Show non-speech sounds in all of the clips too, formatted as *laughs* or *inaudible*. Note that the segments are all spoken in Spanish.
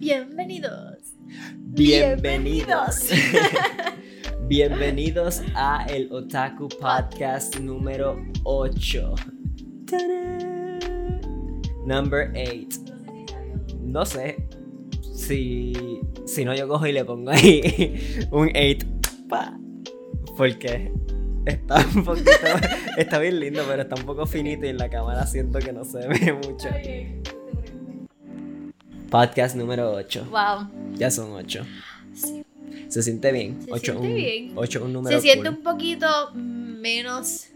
Bienvenidos. Bienvenidos. *laughs* Bienvenidos a el Otaku Podcast número 8. Number 8. No sé si, si no yo cojo y le pongo ahí *laughs* un 8. Porque está un poquito. *laughs* está bien lindo, pero está un poco finito y en la cámara siento que no se ve mucho. Podcast número 8. Wow. Ya son 8. Sí. Se siente bien. Se 8 siente un, bien. 8 un número Se siente cool. un poquito menos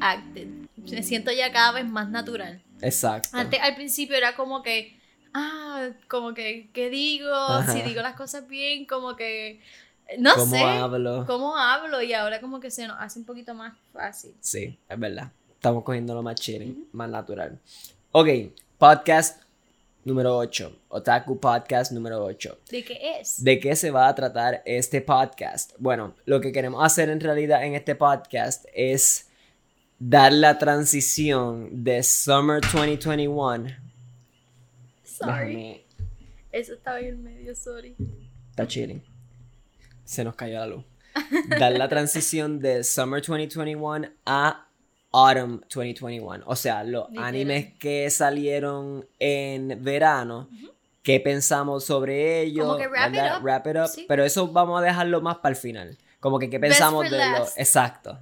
acted. Me siento ya cada vez más natural. Exacto. Antes al principio era como que, ah, como que, ¿qué digo? Ajá. Si digo las cosas bien, como que, no ¿Cómo sé. hablo? ¿Cómo hablo? Y ahora como que se nos hace un poquito más fácil. Sí, es verdad. Estamos cogiendo lo más chilling, más natural. Ok, podcast número 8. Otaku Podcast número 8. ¿De qué es? ¿De qué se va a tratar este podcast? Bueno, lo que queremos hacer en realidad en este podcast es dar la transición de Summer 2021. Sorry. Déjame- Eso estaba en medio, sorry. Está chilling. Se nos cayó la luz. Dar la transición de Summer 2021 a Autumn 2021. O sea, los Literal. animes que salieron en verano. ¿Qué pensamos sobre ellos? Como que wrap it up. Wrap it up. Sí. Pero eso vamos a dejarlo más para el final. Como que qué pensamos de los... last. Exacto.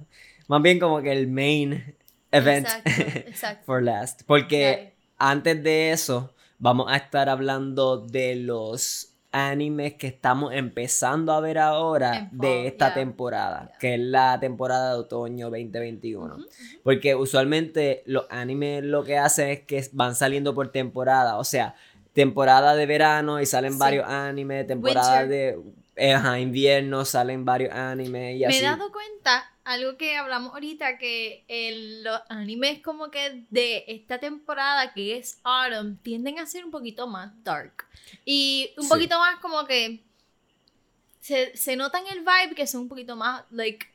Más bien como que el main event Exacto, *laughs* exacto. for last. Porque antes de eso, vamos a estar hablando de los animes que estamos empezando a ver ahora de esta temporada, que es la temporada de otoño 2021. Ujú, ujú. Porque usualmente los animes lo que hacen es que van saliendo por temporada, o sea, temporada de verano y salen Sí. varios animes, temporada Winter. de eh, ajá, invierno salen varios animes y Me así. he dado cuenta, algo que hablamos ahorita, que el- los animes como que de esta temporada, que es Autumn, tienden a ser un poquito más dark. Y un Sí. poquito más como que se, se nota en el vibe que son un poquito más, like,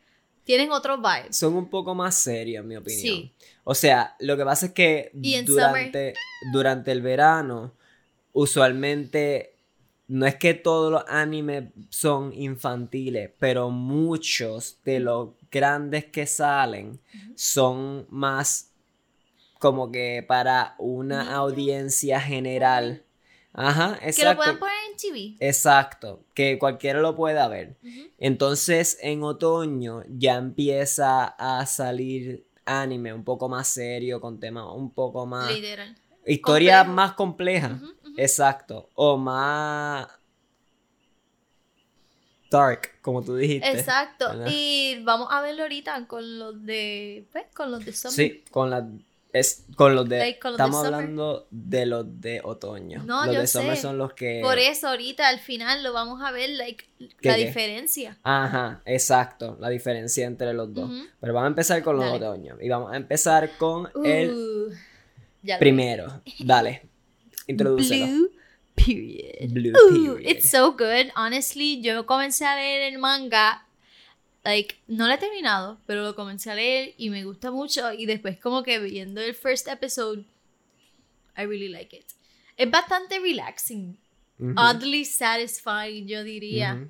tienen otro vibe. Son un poco más serios, en mi opinión. Sí. O sea, lo que pasa es que durante, durante el verano, usualmente, no es que todos los animes son infantiles, pero muchos de los grandes que salen son más como que para una audiencia general. Ajá, Que lo exacto. puedan poner en TV. Exacto, que cualquiera lo pueda ver. Entonces en otoño ya empieza a salir anime un poco más serio, con temas un poco más... Literal. Historias más complejas. Exacto. O más... Dark, como tú dijiste. Exacto. ¿verdad? Y vamos a verlo ahorita con los de, pues, con los de Summer. Sí, con la... Es, con los de... Like, con los de estamos summer. hablando de los de otoño. No, los yo de summer sé. son los que... Por eso ahorita al final lo vamos a ver, like, ¿Qué, la qué? diferencia. Ajá, exacto, la diferencia entre los dos. Pero vamos a empezar con los Dale. otoños. Y vamos a empezar con el Uh, primero. Dale. *laughs* Blue period. Blue period. it's so good. Honestly, yo comencé a leer el manga. Like, no lo he terminado, pero lo comencé a leer y me gusta mucho. Y después, como que viendo el first episode, I really like it. Es bastante relaxing. Oddly satisfying, yo diría.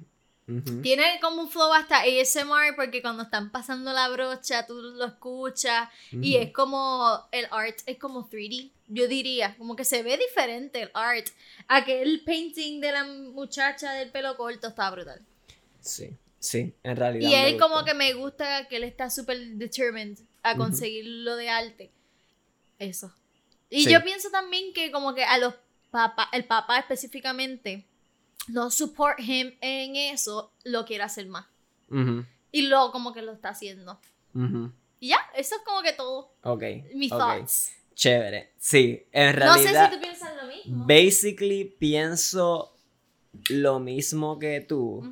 Tiene como un flow hasta ASMR porque cuando están pasando la brocha tú lo escuchas y es como el art es como 3D, yo diría, como que se ve diferente el art. Aquel painting de la muchacha del pelo corto está brutal. Sí, sí, en realidad. Y él como que me gusta que él está súper determined a conseguir lo de arte. Eso. Y Sí. yo pienso también que como que a los papás, el papá específicamente, no support him en eso, lo quiere hacer más. Y luego como que lo está haciendo. Y ya, eso es como que todo. Ok. Mis thoughts. Chévere. Sí, en No sé realidad. si tú piensas lo mismo. Basically, pienso lo mismo que tú.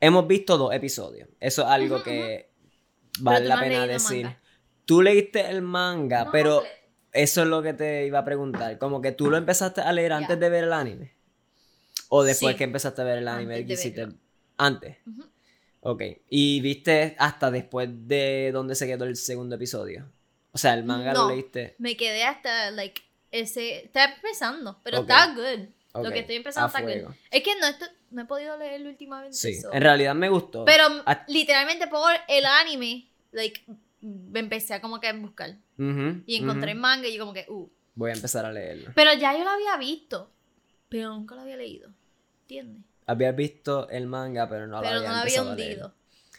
Hemos visto dos episodios. Eso es algo que vale la pena decir. manga. Tú leíste el manga, No pero eso es lo que te iba a preguntar. Como que tú lo empezaste a leer antes de ver el anime. O después Sí. que empezaste a ver el anime. Antes de verlo. Antes. Ujú. Ok. Y viste hasta después de donde se quedó el segundo episodio. O sea, el manga lo leíste. Me quedé hasta, like, ese... Está empezando, pero Ok. está good. Lo que estoy empezando a está fuego. Es que no, esto- no he podido leerlo últimamente. Sí, so- en realidad me gustó. Pero Ah, literalmente por el anime, like, me empecé a como que buscar. Y encontré el manga y yo como que, uh. Voy a empezar a leerlo. Pero ya yo lo había visto, pero nunca lo había leído. ¿Entiendes? Había visto el manga, pero no lo pero había no lo había empezado a leer. hundido.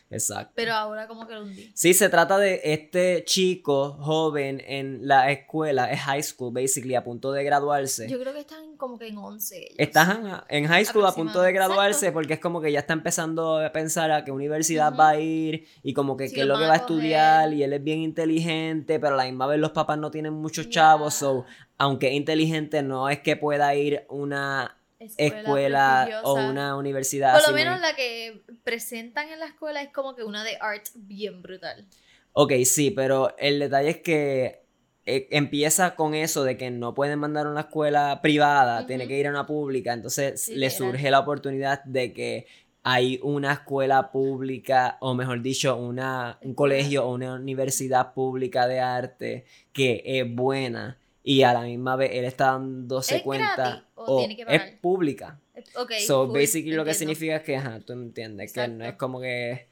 Exacto. Pero ahora como que lo hundí. Sí, se trata de este chico joven en la escuela, es high school, basically, a punto de graduarse. Yo creo que están como que en 11 ellos. Estás en, high school a punto de graduarse Exacto. porque es como que ya está empezando a pensar a qué universidad va a ir y como que qué es lo que va a estudiar y él es bien inteligente, pero a la misma vez los papás no tienen muchos chavos, so, aunque es inteligente no es que pueda ir una escuela o una universidad Por lo menos muy- la que presentan en la escuela es como que una de art bien brutal. Ok, sí, pero el detalle es que eh, empieza con eso de que no pueden mandar a una escuela privada, tiene que ir a una pública, entonces le surge la oportunidad de que hay una escuela pública, o mejor dicho, una, un colegio o una universidad pública de arte que es buena y a la misma vez él está dándose ¿Es cuenta gratis o tiene que es pagar? pública. Ok. so, basically lo que significa es que, ajá, tú entiendes, que no es como que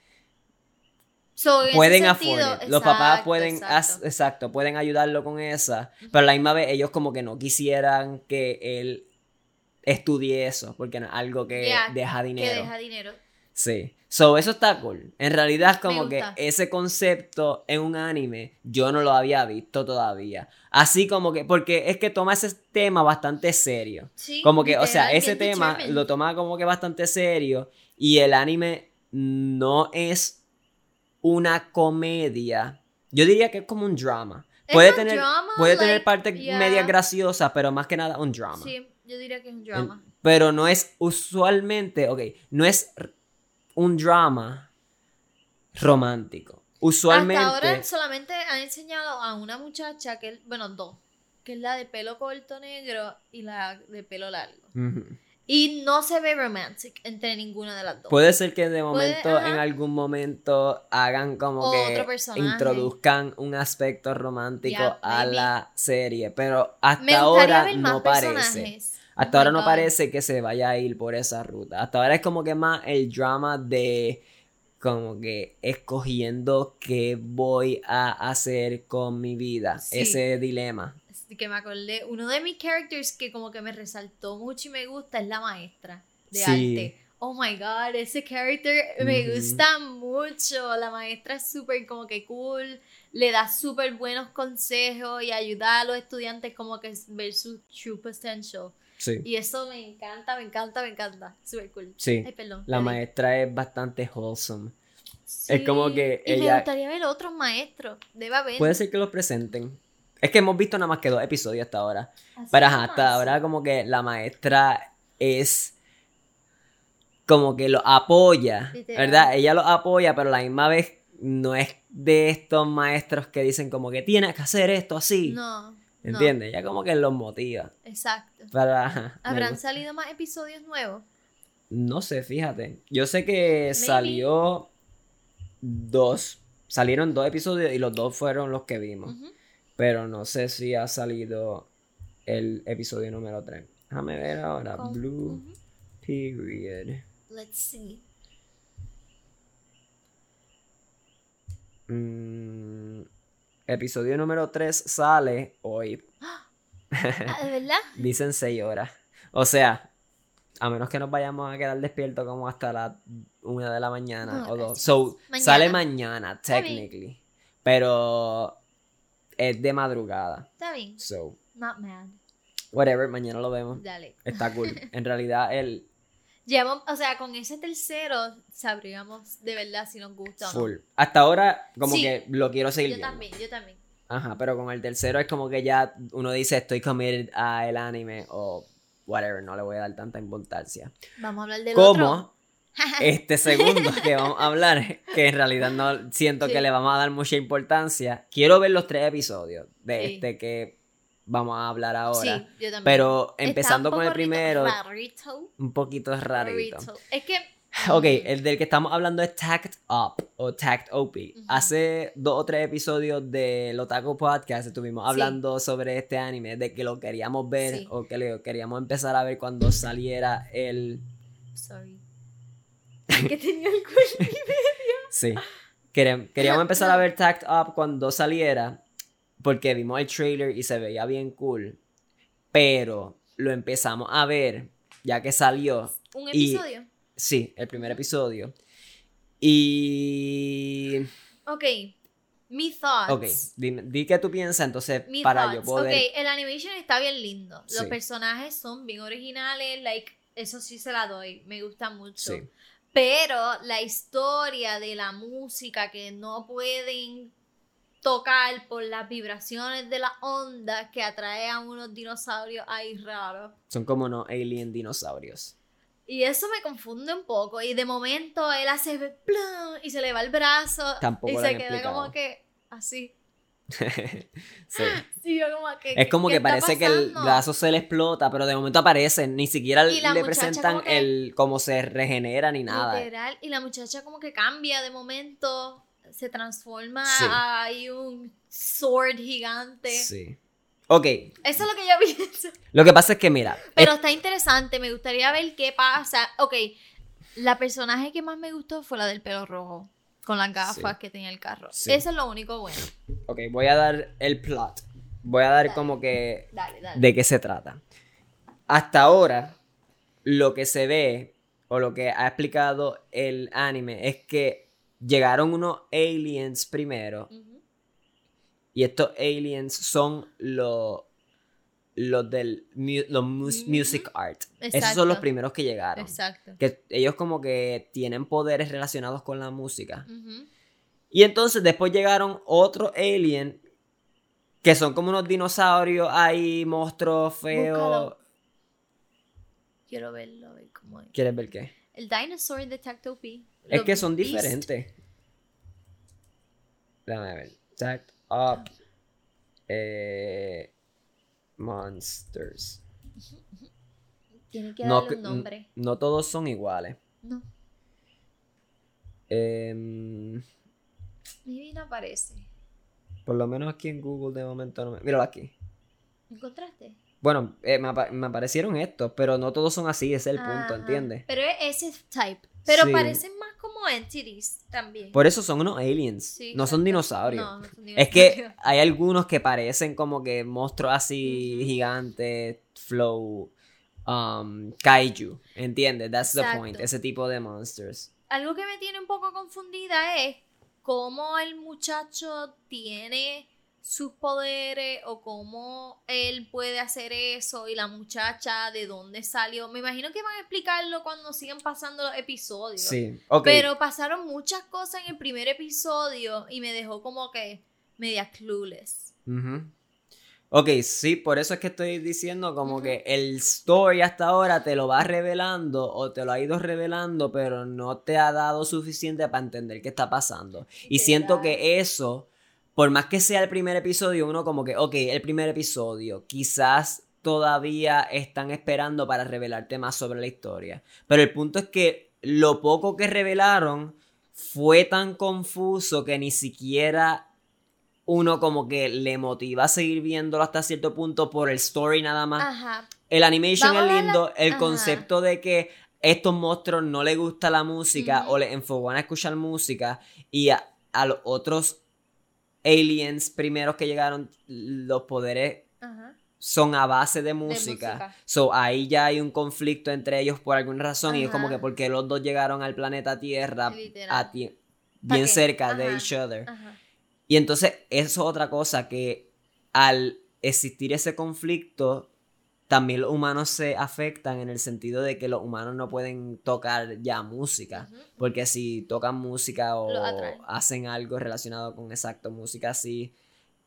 So, pueden sentido, afford it. Los papás exacto, pueden, as- exacto. pueden ayudarlo con esa, pero a la misma vez ellos como que no quisieran que él estudie eso, porque no es algo que deja Que dinero. deja dinero. Sí. So, eso está cool. En realidad como que ese concepto en un anime yo no lo había visto todavía. Así como que, porque es que toma ese tema bastante serio. Sí, Como que, o sea, ese tema determined. lo toma como que bastante serio y el anime no es una comedia. Yo diría que es como un drama. Puede tener, drama, puede tener partes yeah. medias graciosas, pero más que nada un drama. Sí, yo diría que es un drama. Pero no es usualmente, ok, no es un drama romántico. Usualmente, Hasta ahora solamente han enseñado a una muchacha que, bueno, dos, que es la de pelo corto negro y la de pelo largo. Y no se ve romantic entre ninguna de las dos. puede ser que de momento, en algún momento, hagan como que introduzcan un aspecto romántico Yeah, a maybe. la serie, pero hasta Me ahora ver no parece. Hasta ahora no parece que se vaya a ir por esa ruta. Hasta ahora es como que más el drama de como que escogiendo qué voy a hacer con mi vida. Sí. Ese dilema. Así que me acordé, uno de mis characters que como que me resaltó mucho y me gusta es la maestra de Sí. arte. Oh my god, ese character me gusta mucho. La maestra es súper como que cool, le da súper buenos consejos y ayuda a los estudiantes como que ver su true potential. Sí. Y eso me encanta, me encanta, me encanta. Súper cool. Sí. Ay, perdón. La maestra es bastante wholesome. es como que y me ella- gustaría ver otros maestros. Debe haber. Puede ser que los presenten. Es que hemos visto nada más que dos episodios hasta ahora. Así Pero ajá, hasta ahora como que la maestra es como que lo apoya, Literal. ¿verdad? Ella lo apoya, pero a la misma vez no es de estos maestros que dicen como que tienes que hacer esto así. No. No, ¿Entiendes? Ella como que los motiva. Exacto. Para, *laughs* ¿Habrán salido más episodios nuevos? No sé, fíjate. Yo sé que salió dos. Salieron dos episodios y los dos fueron los que vimos. Pero no sé si ha salido el episodio número 3. Déjame ver ahora. Con- Blue ujú. Period. Let's see. Mm, episodio número 3 sale hoy. *gasps* Ah, ¿De verdad? *laughs* Dicen 6 horas. O sea, a menos que nos vayamos a quedar despiertos como hasta las 1 de la mañana No, o 2. gracias. So, Mañana. sale mañana, Está bien. technically. Pero es de madrugada. Está bien. So, Not mad. whatever, mañana lo vemos. Dale. Está cool. *laughs* En realidad, el Llevamos, o sea, con ese tercero sabríamos de verdad si nos gusta o no. full. Hasta ahora, como Sí. que lo quiero seguir Yo viendo. también, yo también. Ajá, pero con el tercero es como que ya uno dice estoy committed a el anime o whatever, no le voy a dar tanta importancia. Vamos a hablar del otro. Como *laughs* este segundo que vamos a hablar, que en realidad no siento Sí. que le vamos a dar mucha importancia. Quiero ver los tres episodios de Sí. este que vamos a hablar ahora. Sí, yo también. Pero empezando con el primero, rarito, un poquito rarito. rarito. Es que Ok, el del que estamos hablando es Tact Up o Tact OP. Hace dos o tres episodios del Otaku Podcast estuvimos Sí. hablando sobre este anime, de que lo queríamos ver Sí. o que lo queríamos empezar a ver cuando saliera el... Sorry. que tenía el cuello. *laughs* Sí. Quere- Queríamos empezar a ver Tact Up cuando saliera porque vimos el trailer y se veía bien cool. Pero lo empezamos a ver ya que salió. Un Y- episodio. Sí, el primer episodio. Y... Ok. Mi thoughts. Ok, dime- di qué tú piensas entonces Mi para yo poder... Ok, el animation está bien lindo. Los Sí. personajes son bien originales. Like, eso sí se la doy. Me gusta mucho. Sí. Pero la historia de la música que no pueden tocar por las vibraciones de la onda que atrae a unos dinosaurios ahí raros. Son como unos alien dinosaurios. Y eso me confunde un poco. Y de momento él hace plum, y se le va el brazo. Tampoco y lo se han queda explicado. como que así. *laughs* sí. *laughs* Sí, yo como que. Es como ¿qué que parece que el brazo se le explota, pero de momento aparece, ni siquiera le presentan como el cómo se regenera ni nada. Literal. Y la muchacha como que cambia de momento. Se transforma Sí. a hay un sword gigante. Sí. Ok, Eso es lo que yo *laughs* pienso. lo que pasa es que mira, Pero está interesante. Me gustaría ver qué pasa. Ok. La personaje que más me gustó fue la del pelo rojo. Con las gafas Sí. que tenía el carro. Sí. Eso es lo único bueno. ok, voy a dar el plot. Voy a dar Dale. como que Dale, dale. de qué se trata. Hasta ahora, lo que se ve o lo que ha explicado el anime es que llegaron unos aliens primero y estos aliens son los los del mu- los mus- Ujú. music art. Esos son los primeros que llegaron. Exacto. Que ellos como que tienen poderes relacionados con la música. Y entonces después llegaron otros aliens que son como unos dinosaurios ahí, monstruos feos. Búscalo. Quiero verlo, a ver cómo es. ¿Quieres ver qué? El dinosaur de Tactopy. Es que son Beast. diferentes. Déjame ver. Up. Eh, monsters. Tiene que No, darle un nombre. no todos son iguales. No, Em, maybe no aparece. por lo menos aquí en Google de momento no me... Míralo aquí. ¿Encontraste? Bueno, eh, me, apa- me aparecieron estos, pero no todos son así, ese es el punto, Ajá. ¿entiendes? Pero es ese type. Pero Sí. parecen más como entities también. Por eso son unos aliens, Sí, no son dinosaurios. No, no son Es que hay algunos que parecen como que monstruos así gigantes, flow, um, kaiju, ¿entiendes? That's the point, ese tipo de monsters. Algo que me tiene un poco confundida es cómo el muchacho tiene sus poderes o cómo él puede hacer eso y la muchacha de dónde salió. Me imagino que van a explicarlo cuando sigan pasando los episodios. Sí, ok. Pero pasaron muchas cosas en el primer episodio y me dejó como que media clueless. Ok, sí, por eso es que estoy diciendo como que el story hasta ahora te lo va revelando o te lo ha ido revelando, pero no te ha dado suficiente para entender qué está pasando. Y siento que eso, por más que sea el primer episodio, uno como que, ok, el primer episodio, quizás todavía están esperando para revelarte más sobre la historia. Pero el punto es que lo poco que revelaron fue tan confuso que ni siquiera uno como que le motiva a seguir viéndolo hasta cierto punto por el story nada más. Ajá. El animation Vamos es lindo, el concepto de que estos monstruos no les gusta la música o les enfocan a escuchar música y a, a los otros aliens primeros que llegaron, los poderes Ajá. son a base de música. música. So ahí ya hay un conflicto entre ellos por alguna razón y es como que porque los dos llegaron al planeta Tierra a ti- ¿Pa bien qué? cerca de each other. Y entonces eso es otra cosa que al existir ese conflicto, también los humanos se afectan en el sentido de que los humanos no pueden tocar ya música. Porque si tocan música o hacen algo relacionado con exacto música así,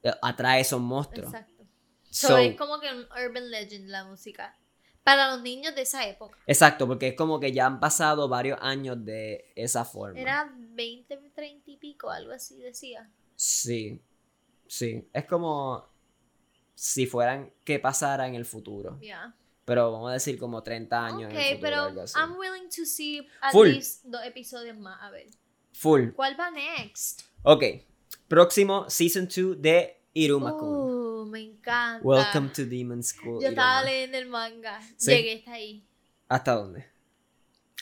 eh, atrae esos monstruos. Exacto. So- So, es como que un urban legend la música. Para los niños de esa época. exacto, porque es como que ya han pasado varios años de esa forma. Era 20, 30 y pico, algo así decía. Sí, sí. Es como si fueran que pasara en el futuro. Ya. pero vamos a decir como 30 años. en el Ok, futuro, pero algo así. I'm willing to see at Full. least dos episodios más. A ver. Full. ¿Cuál va next? Ok, próximo Season 2 de Iruma-kun. Uh, me encanta. Welcome to Demon School. Yo estaba Iruma. leyendo el manga. Sí. Llegué hasta ahí. ¿Hasta dónde?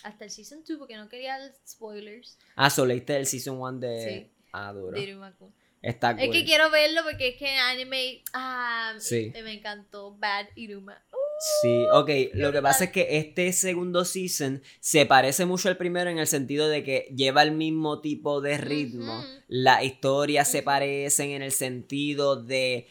Hasta el season 2 porque no quería spoilers Ah, solo leíste el Season 1 de... Sí. Ah, duro. de Iruma-kun. Está Es que quiero verlo porque es que en anime. Ah, Sí. me encantó. Bad Iruma. Uh, Sí, ok. Lo que pasa es que este segundo season se parece mucho al primero en el sentido de que lleva el mismo tipo de ritmo. Ujú. Las historias se parecen en el sentido de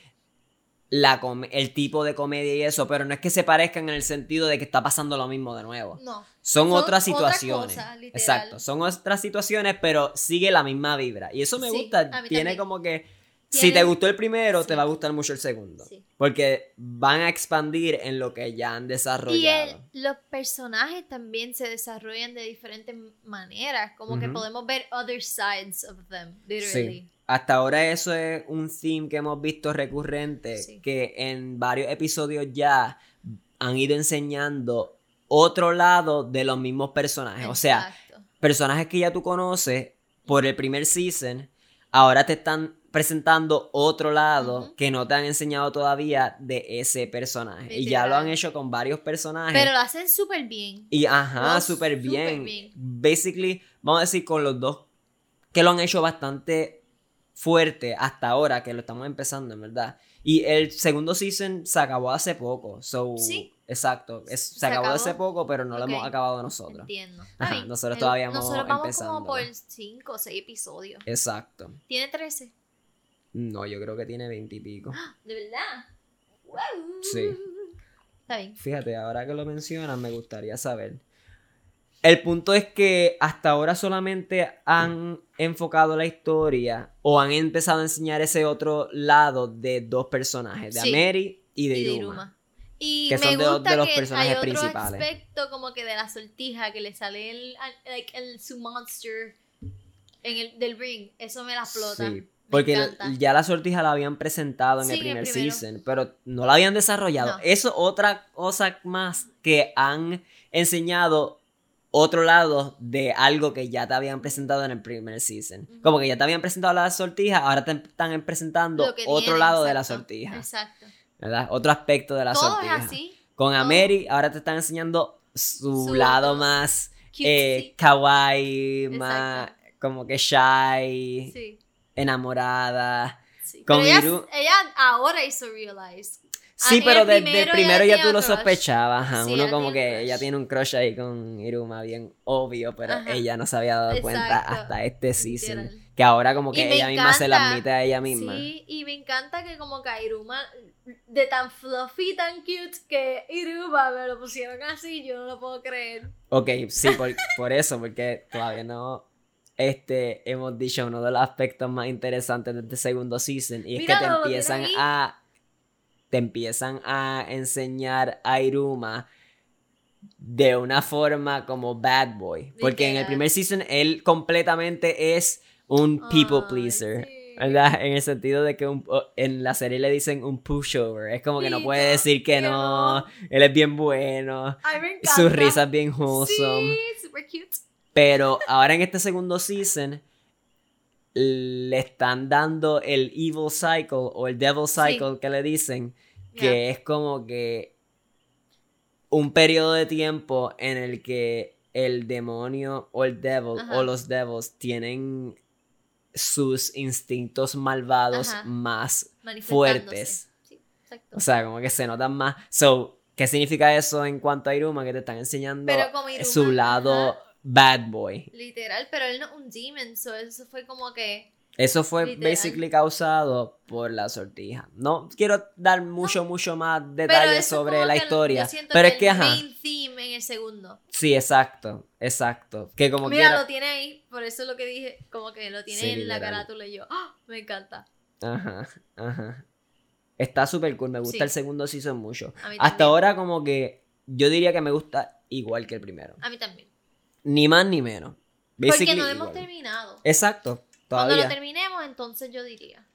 la com- el tipo de comedia y eso, pero no es que se parezcan en el sentido de que está pasando lo mismo de nuevo. no. Son, Son otras otra situaciones. cosa. Exacto, son otras situaciones, pero sigue la misma vibra. Y eso me Sí, gusta. Tiene también. como que. Si te gustó el primero, te va a gustar mucho el segundo. Sí. Porque van a expandir en lo que ya han Y desarrollado. el- los personajes también se desarrollan de diferentes maneras. Como que podemos ver other sides of them, Sí. Hasta ahora eso es un theme que hemos visto recurrente, Sí. que en varios episodios ya han ido enseñando otro lado de los mismos personajes. O sea, personajes que ya tú conoces por el primer season, ahora te están presentando otro lado que no te han enseñado todavía de ese personaje. Y ya lo han hecho con varios personajes. Pero lo hacen súper bien. Y ajá, súper súper bien. bien. Basically, vamos a decir con los dos que lo han hecho bastante fuerte hasta ahora, que lo estamos empezando, en verdad. Y el segundo season se acabó hace poco. So, Sí. Exacto. Es- se, Se acabó acabó. hace poco, pero no lo Ok. hemos acabado nosotros. Entiendo. Ajá, nosotros El- todavía vamos Nosotros vamos empezando, como por ¿verdad? 5 o 6 episodios. Exacto. Tiene 13. No, yo creo que tiene veinte y pico. ¿De verdad? Wow. Sí. Está bien. Fíjate, ahora que lo mencionas, me gustaría saber. El punto es que hasta ahora solamente han enfocado la historia o han empezado a enseñar ese otro lado de dos personajes, de Sí. Ameri y de Y de Iruma. Iruma. Y Que me son de gusta de los que personajes hay otro principales. aspecto como que de la sortija que le sale el, like, el su monster en el del ring. Eso me la explota. Sí, porque ya la sortija la habían presentado en Sí, el primer season, pero no la habían desarrollado. No. Eso otra cosa más que han enseñado otro lado de algo que ya te habían presentado en el primer season. Como que ya te habían presentado la sortija, ahora te están presentando otro tiene, lado de la sortija, Exacto. ¿verdad? Otro aspecto de la Todo sortija. es así. Con todo. Ameri ahora te están enseñando su, Su lado más eh, kawaii, más como que shy, sí. enamorada. sí. con Pero ella, Iru- ella ahora hizo realize. Sí, Ah, pero desde el primero ya tú lo crush. sospechabas. ajá, Sí, Uno como que ella tiene un crush ahí con Iruma bien obvio, pero Ajá. ella no se había dado cuenta hasta este season. Literal. Que ahora como que ella misma se la admite a ella misma. Sí, y me encanta que como que a Iruma, de tan fluffy, tan cute, que Iruma me lo pusieron así, yo no lo puedo creer. Ok, sí, por, por eso, porque todavía no este, hemos dicho uno de los aspectos más interesantes de este segundo season. Y es que te empiezan a. Te empiezan a enseñar a Iruma de una forma como bad boy. Porque en el primer season él completamente es un people pleaser. sí. ¿Verdad? En el sentido de que un- en la serie le dicen un pushover. Es como que no puede decir que no. Él es bien bueno. Su risa es bien wholesome. Sí, super cute. Pero ahora en este segundo season le están dando el evil cycle o el devil cycle que le dicen, que es como que un periodo de tiempo en el que el demonio o el devil Ajá. o los devils tienen sus instintos malvados Ajá. más fuertes. Sí, exacto. O sea, como que se notan más. So, ¿qué significa eso en cuanto a Iruma? Que te están enseñando Iruma, su lado ajá. bad boy. Literal, pero él no es un demon, so eso fue como que... Eso fue Literal. basically causado por la sortija. No quiero dar mucho, mucho más detalles sobre la historia. yo Pero que es que, el ajá. main theme en el segundo. Sí, exacto. Exacto. Que como Mira, quiera. lo tiene ahí, por eso es lo que dije, como que lo tiene Sí, en la carátula y yo, ¡ah! me encanta. Ajá, ajá. Está súper cool. Me gusta Sí. el segundo season mucho. A mí Hasta ahora, como que yo diría que me gusta igual que el primero. A mí también. Ni más ni menos. Porque Basically, no lo hemos igual. terminado. Exacto. Cuando lo terminemos, entonces yo diría.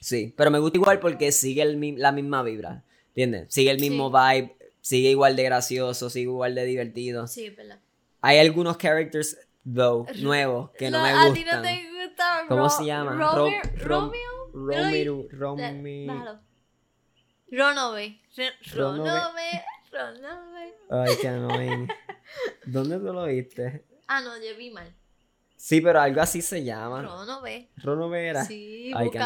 Sí, pero me gusta igual porque sigue el la misma vibra, ¿entiendes? Sigue el mismo Sí. vibe, sigue igual de gracioso, sigue igual de divertido. Sí, es verdad. Hay algunos characters, though, nuevos, que no, me A gustan. ti no te gusta. ¿Cómo se llama? Romeo. Ro- Rom- Romeo. Bájalo. Ronove. Ronove. Ronove. Ay, qué annoying. ¿Dónde tú lo viste? Ah, no, yo vi mal. Sí, pero algo así se llama. Ronove. Rono Vera. Sí, Ay, qué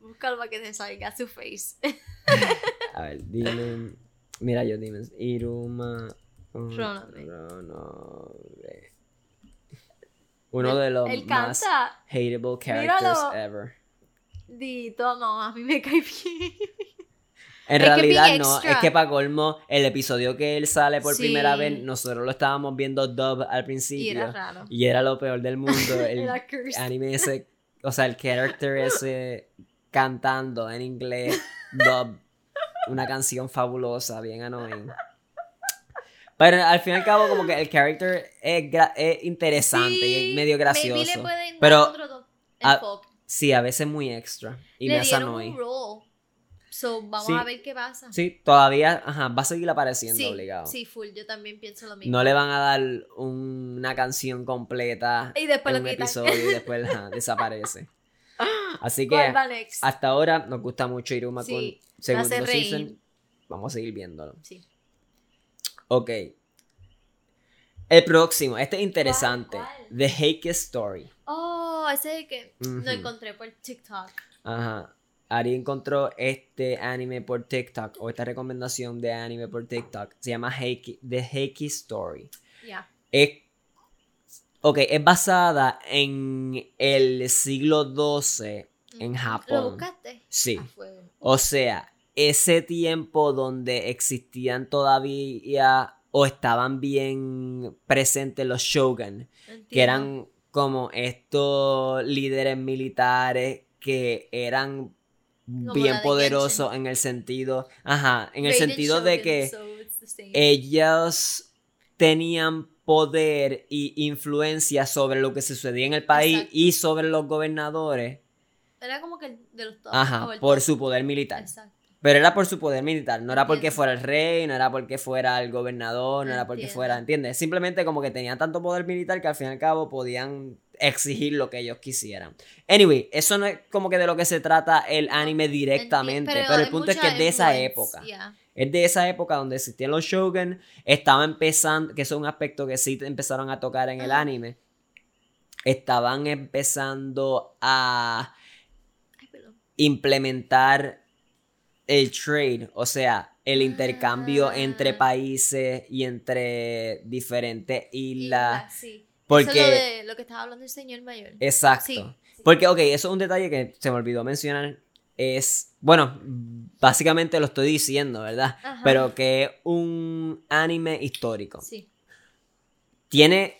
búscalo. para que te salga su face. *laughs* A ver, Demon. Mira yo, Demons. Iruma. um, Ronove. Ronove. Uno de los Él más canta. hateable characters Míralo. ever. Dito, no, a mí me cae bien. En Es realidad no, extra. es que para colmo, el episodio que él sale por Sí. primera vez, nosotros lo estábamos viendo dub al principio. Y era raro. y era lo peor del mundo. *laughs* El anime ese, o sea, el character ese cantando en inglés, dub, una canción fabulosa, bien annoying. Pero al fin y al cabo, como que el character es, gra- es interesante y es medio gracioso. le pueden dar Pero, otro enfoque. Sí, a veces muy extra. Y le me hace annoying. un role. So, vamos Sí. a ver qué pasa. Sí, todavía, ajá, va a seguir apareciendo sí, obligado. sí, full. Yo también pienso lo mismo. No le van a dar un- una canción completa Y después en lo un quitan. episodio y después *laughs* ajá, desaparece. *laughs* Así que hasta ahora nos gusta mucho Iruma Sí, con segundo season. Vamos a seguir viéndolo. Sí. Ok. El próximo, este es interesante. cuál? The Hake Story. Oh, ese es el que Ujú. lo encontré por TikTok. Ajá. Ari encontró este anime por TikTok o esta recomendación de anime por TikTok. Se llama Heiki- The Heiki Story. Ya. Es, ok, es basada en el siglo XII en ¿Lo Japón. buscaste? Sí. O sea, ese tiempo donde existían todavía o estaban bien presentes los shogun, que eran como estos líderes militares que eran Como bien poderosos en el sentido, ajá, en el sentido de que so ellos tenían poder y influencia sobre lo que sucedía en el país Exacto. y sobre los gobernadores, Era como que el de los top. ajá, por su poder militar. Exacto. Pero era por su poder militar, no era porque fuera el rey, no era porque fuera el gobernador, no era porque Entiendo. fuera, ¿entiendes? Simplemente como que tenían tanto poder militar que al fin y al cabo podían exigir lo que ellos quisieran. Anyway, eso no es como que de lo que se trata el anime directamente, pero, el punto es que es de esa época. yeah. Es de esa época donde existían los shogun, estaba empezando, que eso es un aspecto que sí empezaron a tocar en el anime, estaban empezando a implementar el trade, o sea, el intercambio Ah. entre países y entre diferentes islas. Isla, sí. Porque, Eso es lo, de, lo que estaba hablando el señor mayor. exacto. Sí, sí. Porque, ok, eso es un detalle que se me olvidó mencionar. Es, bueno, básicamente lo estoy diciendo, ¿verdad? Ajá. Pero que es un anime histórico. Sí. Tiene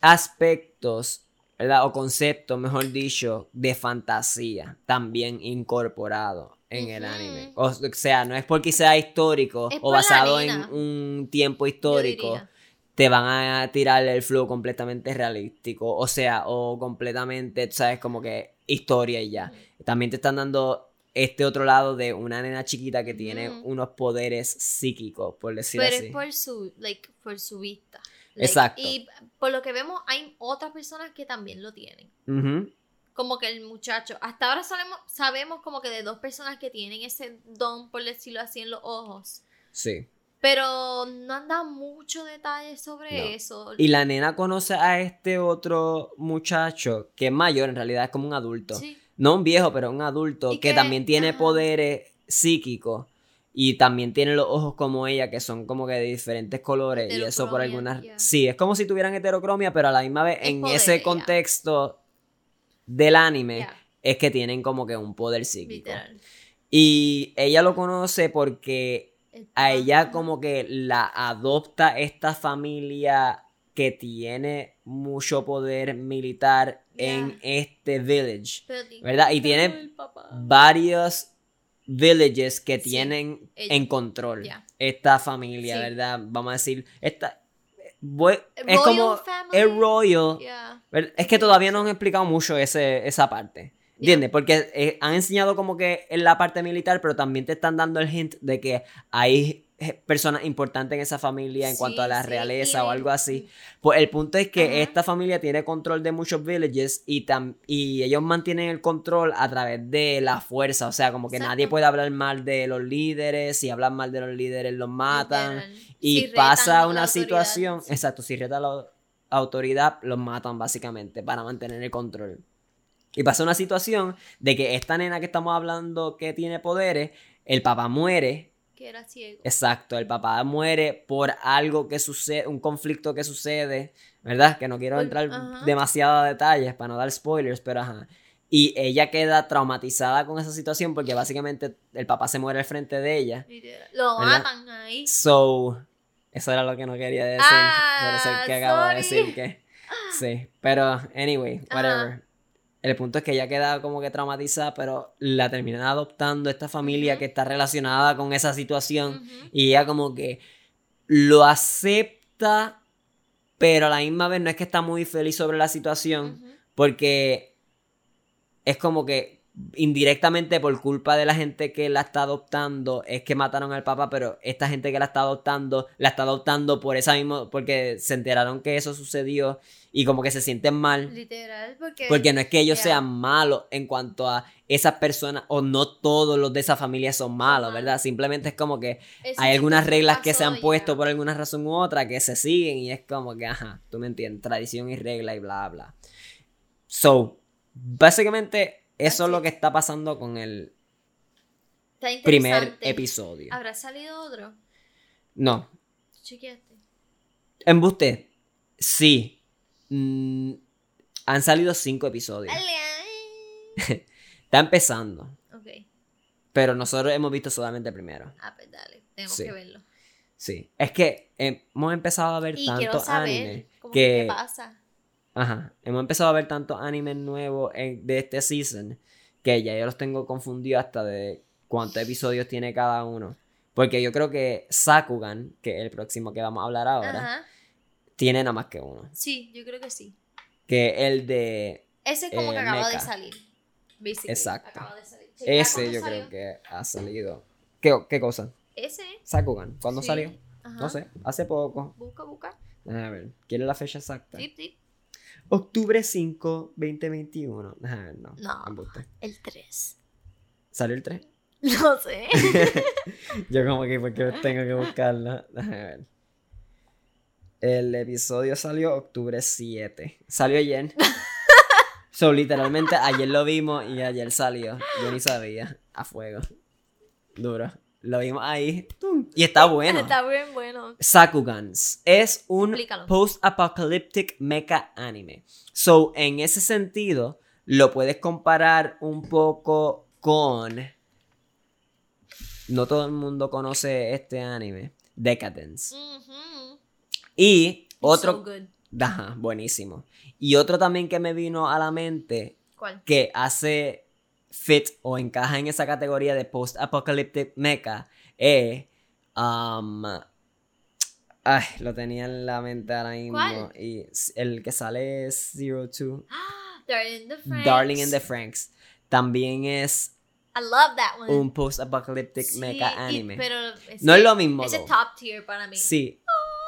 aspectos, ¿verdad? O conceptos, mejor dicho, de fantasía también incorporado en el anime. O sea, no es porque sea histórico Es o basado en un tiempo histórico, te van a tirar el flow completamente realístico. O sea, o completamente, sabes, como que historia y ya. También te están dando este otro lado de una nena chiquita que tiene unos poderes psíquicos, por decirlo Pero así. es por su, like, por su vista. Like, Exacto. Y por lo que vemos, hay otras personas que también lo tienen. Ujú. Como que el muchacho. Hasta ahora sabemos, sabemos como que de dos personas que tienen ese don, por decirlo así, en los ojos. Sí. Pero no han dado mucho detalle sobre No. eso. Y la nena conoce a este otro muchacho que es mayor, en realidad es como un adulto. Sí. No un viejo, pero un adulto que, que- también tiene ajá. poderes psíquicos y también tiene los ojos como ella, que son como que de diferentes colores y eso por algunas... yeah. Sí, es como si tuvieran heterocromia, pero a la misma vez Es en ese contexto del anime es que tienen como que un poder psíquico. literal. Y ella lo conoce porque a ella como que la adopta esta familia que tiene mucho poder militar en este village, ¿verdad? Y tiene varios villages que Sí, tienen ella. en control esta familia, Sí. ¿verdad? Vamos a decir, esta voy- es como family. es royal, es que todavía no han explicado mucho ese, esa parte. ¿Entiendes? Porque eh, han enseñado como que en la parte militar, pero también te están dando el hint de que hay personas importantes en esa familia en cuanto a la sí, realeza o algo así. Pues el punto es que Ajá. esta familia tiene control de muchos villages y, tam- y ellos mantienen el control a través de la fuerza. O sea, como que nadie puede hablar mal de los líderes. Si hablan mal de los líderes, los matan. Literal. Y Si pasa una situación, exacto, si reta la autoridad, los matan básicamente para mantener el control. Y pasa una situación de que esta nena que estamos hablando que tiene poderes, el papá muere, Que era ciego. exacto, el papá muere por algo que sucede, un conflicto que sucede, ¿verdad? Que no quiero Por- entrar ajá. demasiado a detalles para no dar spoilers, pero ajá. Y ella queda traumatizada con esa situación porque básicamente el papá se muere al frente de ella. Lo ¿Verdad? matan ahí. So, eso era lo que no quería decir. por eso Ah, que acabo de decir que. Sí, pero, anyway, whatever. Ajá. El punto es que ella queda como que traumatizada, pero la terminan adoptando esta familia que está relacionada con esa situación. Y ella como que lo acepta, pero a la misma vez no es que está muy feliz sobre la situación. Porque es como que indirectamente por culpa de la gente que la está adoptando es que mataron al papá, pero esta gente que la está adoptando la está adoptando por esa misma porque se enteraron que eso sucedió y como que se sienten mal. Literal, porque. Porque no es que ellos sean malos en cuanto a esas personas, o no todos los de esa familia son malos. ¿verdad? Simplemente es como que hay algunas reglas que se han puesto por alguna razón u otra que se siguen y es como que, ajá, tú me entiendes, tradición y regla y bla, bla. So, básicamente eso es lo que está pasando con el Está primer episodio. ¿Habrá salido otro? No, ¿Tú chequeaste? embuste, sí. Mm, han salido cinco episodios. Dale. *laughs* Está empezando, Ok. pero nosotros hemos visto solamente el primero. Ah, pues dale. Tenemos Sí. que verlo. Sí, es que hemos empezado a ver Y tanto saber anime cómo que que qué pasa. Ajá, hemos empezado a ver tantos animes nuevos en- de este season que ya yo los tengo confundidos hasta de cuántos episodios tiene cada uno. Porque yo creo que Sakugan, que es el próximo que vamos a hablar ahora, Ajá. tiene nada más que uno. Sí, yo creo que sí. Que el de... Ese es como Eh, que acaba de salir. basically. Exacto. Acaba de salir. Ese yo salió. creo que ha salido. ¿Qué, qué cosa? Ese. Sakugan. ¿Cuándo sí. salió? Ajá. No sé, hace poco. Busca, busca. A ver, ¿quiere la fecha exacta? Tip, tip. Octubre 5, 2021. A ver, no. No. embuste. El 3. ¿Salió el 3? *laughs* No sé. *laughs* Yo como que porque tengo que buscarla. Déjame ver. El episodio salió octubre 7. Salió ayer. *laughs* so, literalmente ayer lo vimos y ayer salió. Yo ni sabía. A fuego. Duro. Lo vimos ahí. ¡tum! Y está bueno. Está bien bueno. Sakugans es un post-apocalyptic mecha anime. So, en ese sentido, lo puedes comparar un poco con. No todo el mundo conoce este anime, Decadence. Ujú. Y So otro. good. *laughs* Ajá, buenísimo. Y otro también que me vino a la mente ¿Cuál? que hace fit o encaja en esa categoría de post-apocalyptic mecha es. Um, ay, lo tenía en la mente ahora mismo. ¿Cuál? Y el que sale es Zero Two. Darling in the Franxx. Darling in the Franks. También es I love that one. un post-apocalyptic Sí, mecha y- anime. pero No es lo mismo, Ese though. top tier para mí. Sí.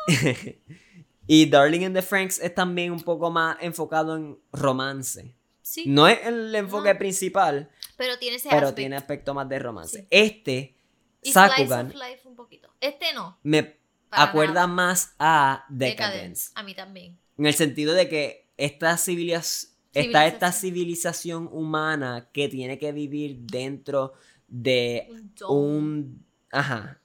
*laughs* y Darling in the Franks es también un poco más enfocado en romance. Sí, No es el enfoque No. principal, pero tiene ese pero aspecto. tiene aspecto más de romance. Sí. Este, Sakugan, un poquito. Este no. me acuerda nada. más a Decadence. Decadence. A mí también. En el sentido de que esta civilización, está esta Civilización. humana que tiene que vivir dentro de un... Ajá.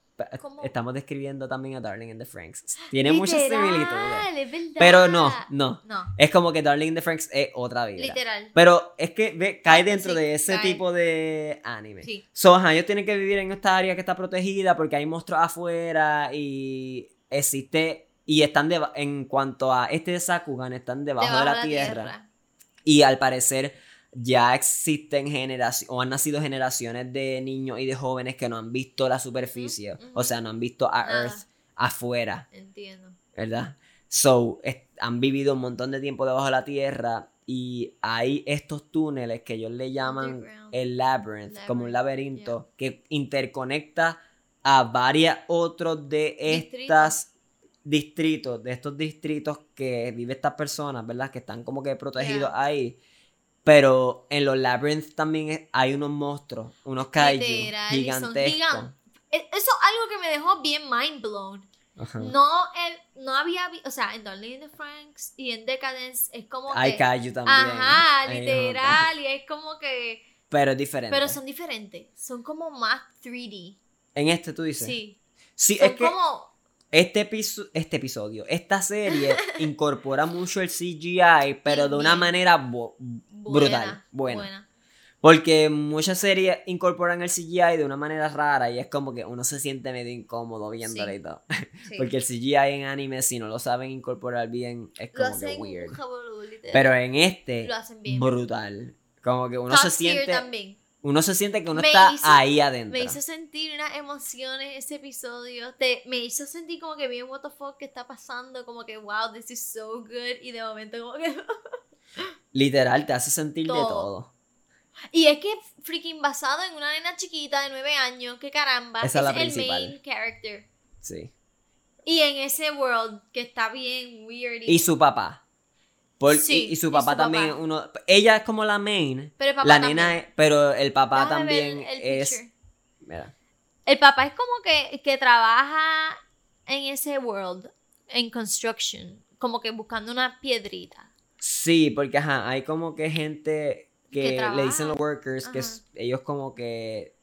Estamos describiendo también a Darling in the Franks. Tiene muchas Literal, similitudes. es verdad. Pero no, no. No, Es como que Darling in the Franks es otra vida. literal. Pero es que ve, cae Ah, dentro sí, de ese cae. tipo de anime. Sí. So, ajá, ellos tienen que vivir en esta área que está protegida porque hay monstruos afuera y existe. Y están deba- en cuanto a este de Sakugan, están debajo, de la, tierra. Y al parecer ya existen generaciones o han nacido generaciones de niños y de jóvenes que no han visto la superficie. O sea, no han visto a Nada. Earth afuera. Entiendo. ¿verdad? So, han vivido un montón de tiempo debajo de la tierra y hay estos túneles que ellos le llaman el labyrinth, como un laberinto, que interconecta a varios otros de Distritos. estas distritos, de estos distritos que viven estas personas, ¿verdad? Que están como que protegidos Yeah. ahí. Pero en los labyrinths también hay unos monstruos, unos kaiju gigantescos. gigan- E- Eso es algo que me dejó bien mind blown. Ajá. No, el- no había, o sea, en Darling in the Franks y en Decadence es como Hay que... también. Ajá, literal, y es como que... Pero es diferente. Pero son diferentes, son como más 3D. En este tú dices. Sí, Sí, son es que como... este, episo- este episodio, esta serie *laughs* incorpora mucho el CGI, pero de una manera brutal, buena. Porque muchas series incorporan el CGI de una manera rara y es como que uno se siente medio incómodo viéndolo Sí. y todo. *laughs* Sí. Porque el CGI en anime, si no lo saben incorporar bien, es lo como que weird. jabolú. Pero en este, lo hacen bien. brutal. Como que uno Top se siente, también. uno se siente que uno Me está hizo- ahí adentro. Me hizo sentir unas emociones ese episodio. Te, me hizo sentir como que bien, what the fuck, ¿qué está pasando? Como que, wow, this is so good. Y de momento, como que. *laughs* Literal, te hace sentir de Todo. y es que freaking basado en una nena chiquita de 9 años, que caramba, Esa es la el principal. main character. Sí. Y en ese world que está bien weird. Y su papá. Por- Sí, y, y su y papá su también, papá. uno, ella es como la main, pero el papá la también. nena es, pero el papá Déjame también el es, picture. mira, El papá es como que, que trabaja en ese world, en construction, como que buscando una piedrita. Sí, porque ajá, hay como que gente que, Que le dicen los workers que Ajá. ellos como que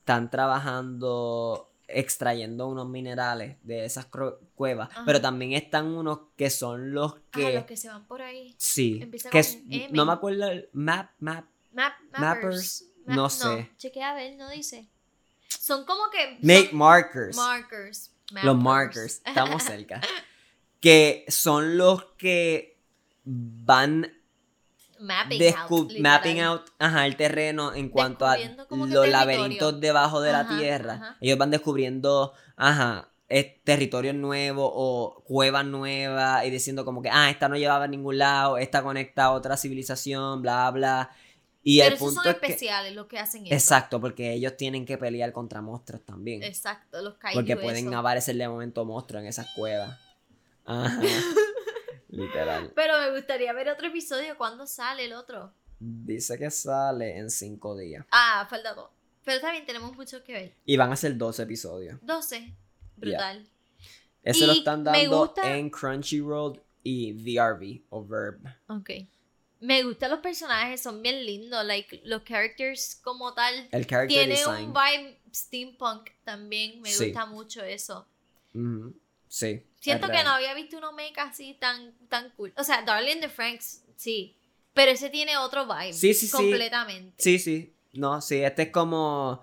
están trabajando extrayendo unos minerales de esas cuevas, Ajá. pero también están unos que son los que, Ah, los que se van por ahí. sí, empieza que con s- M. no me acuerdo el map map Map, Mappers, mappers. Ma- no sé. chequea a ver, no dice. Son como que. make markers. markers. Los markers, estamos cerca. *laughs* que son los que van Mapping out. mapping out ajá, el terreno en cuanto a que los laberintos debajo de la Ajá, tierra. ajá. Ellos van descubriendo, ajá, territorios nuevos o cuevas nuevas y diciendo como que, ah, esta no llevaba a ningún lado, esta conecta a otra civilización, bla, bla. Y Pero el esos punto son es que... especiales los que hacen eso. Exacto, porque ellos tienen que pelear contra monstruos también. Exacto, los kaiju. Porque pueden eso. aparecer de momento monstruos en esas cuevas. Ajá. *laughs* Literal. Pero me gustaría ver otro episodio. ¿Cuándo sale el otro? Dice que sale en cinco días. Ah, falta dos. Pero también tenemos mucho que ver. Y van a ser 12 episodios. 12. Brutal. Ese lo están dando gusta- en Crunchyroll y VRV o Verb. Ok. Me gustan los personajes, son bien lindos. Like, los characters como tal. El character Tiene design. un vibe steampunk también. Me Sí. gusta mucho eso. Ujú, Sí. Siento que no había visto uno mecha así tan, tan cool. O sea, Darling the Franks, sí. Pero ese tiene otro vibe. Sí, sí, completamente. Sí, sí. No, sí, este es como.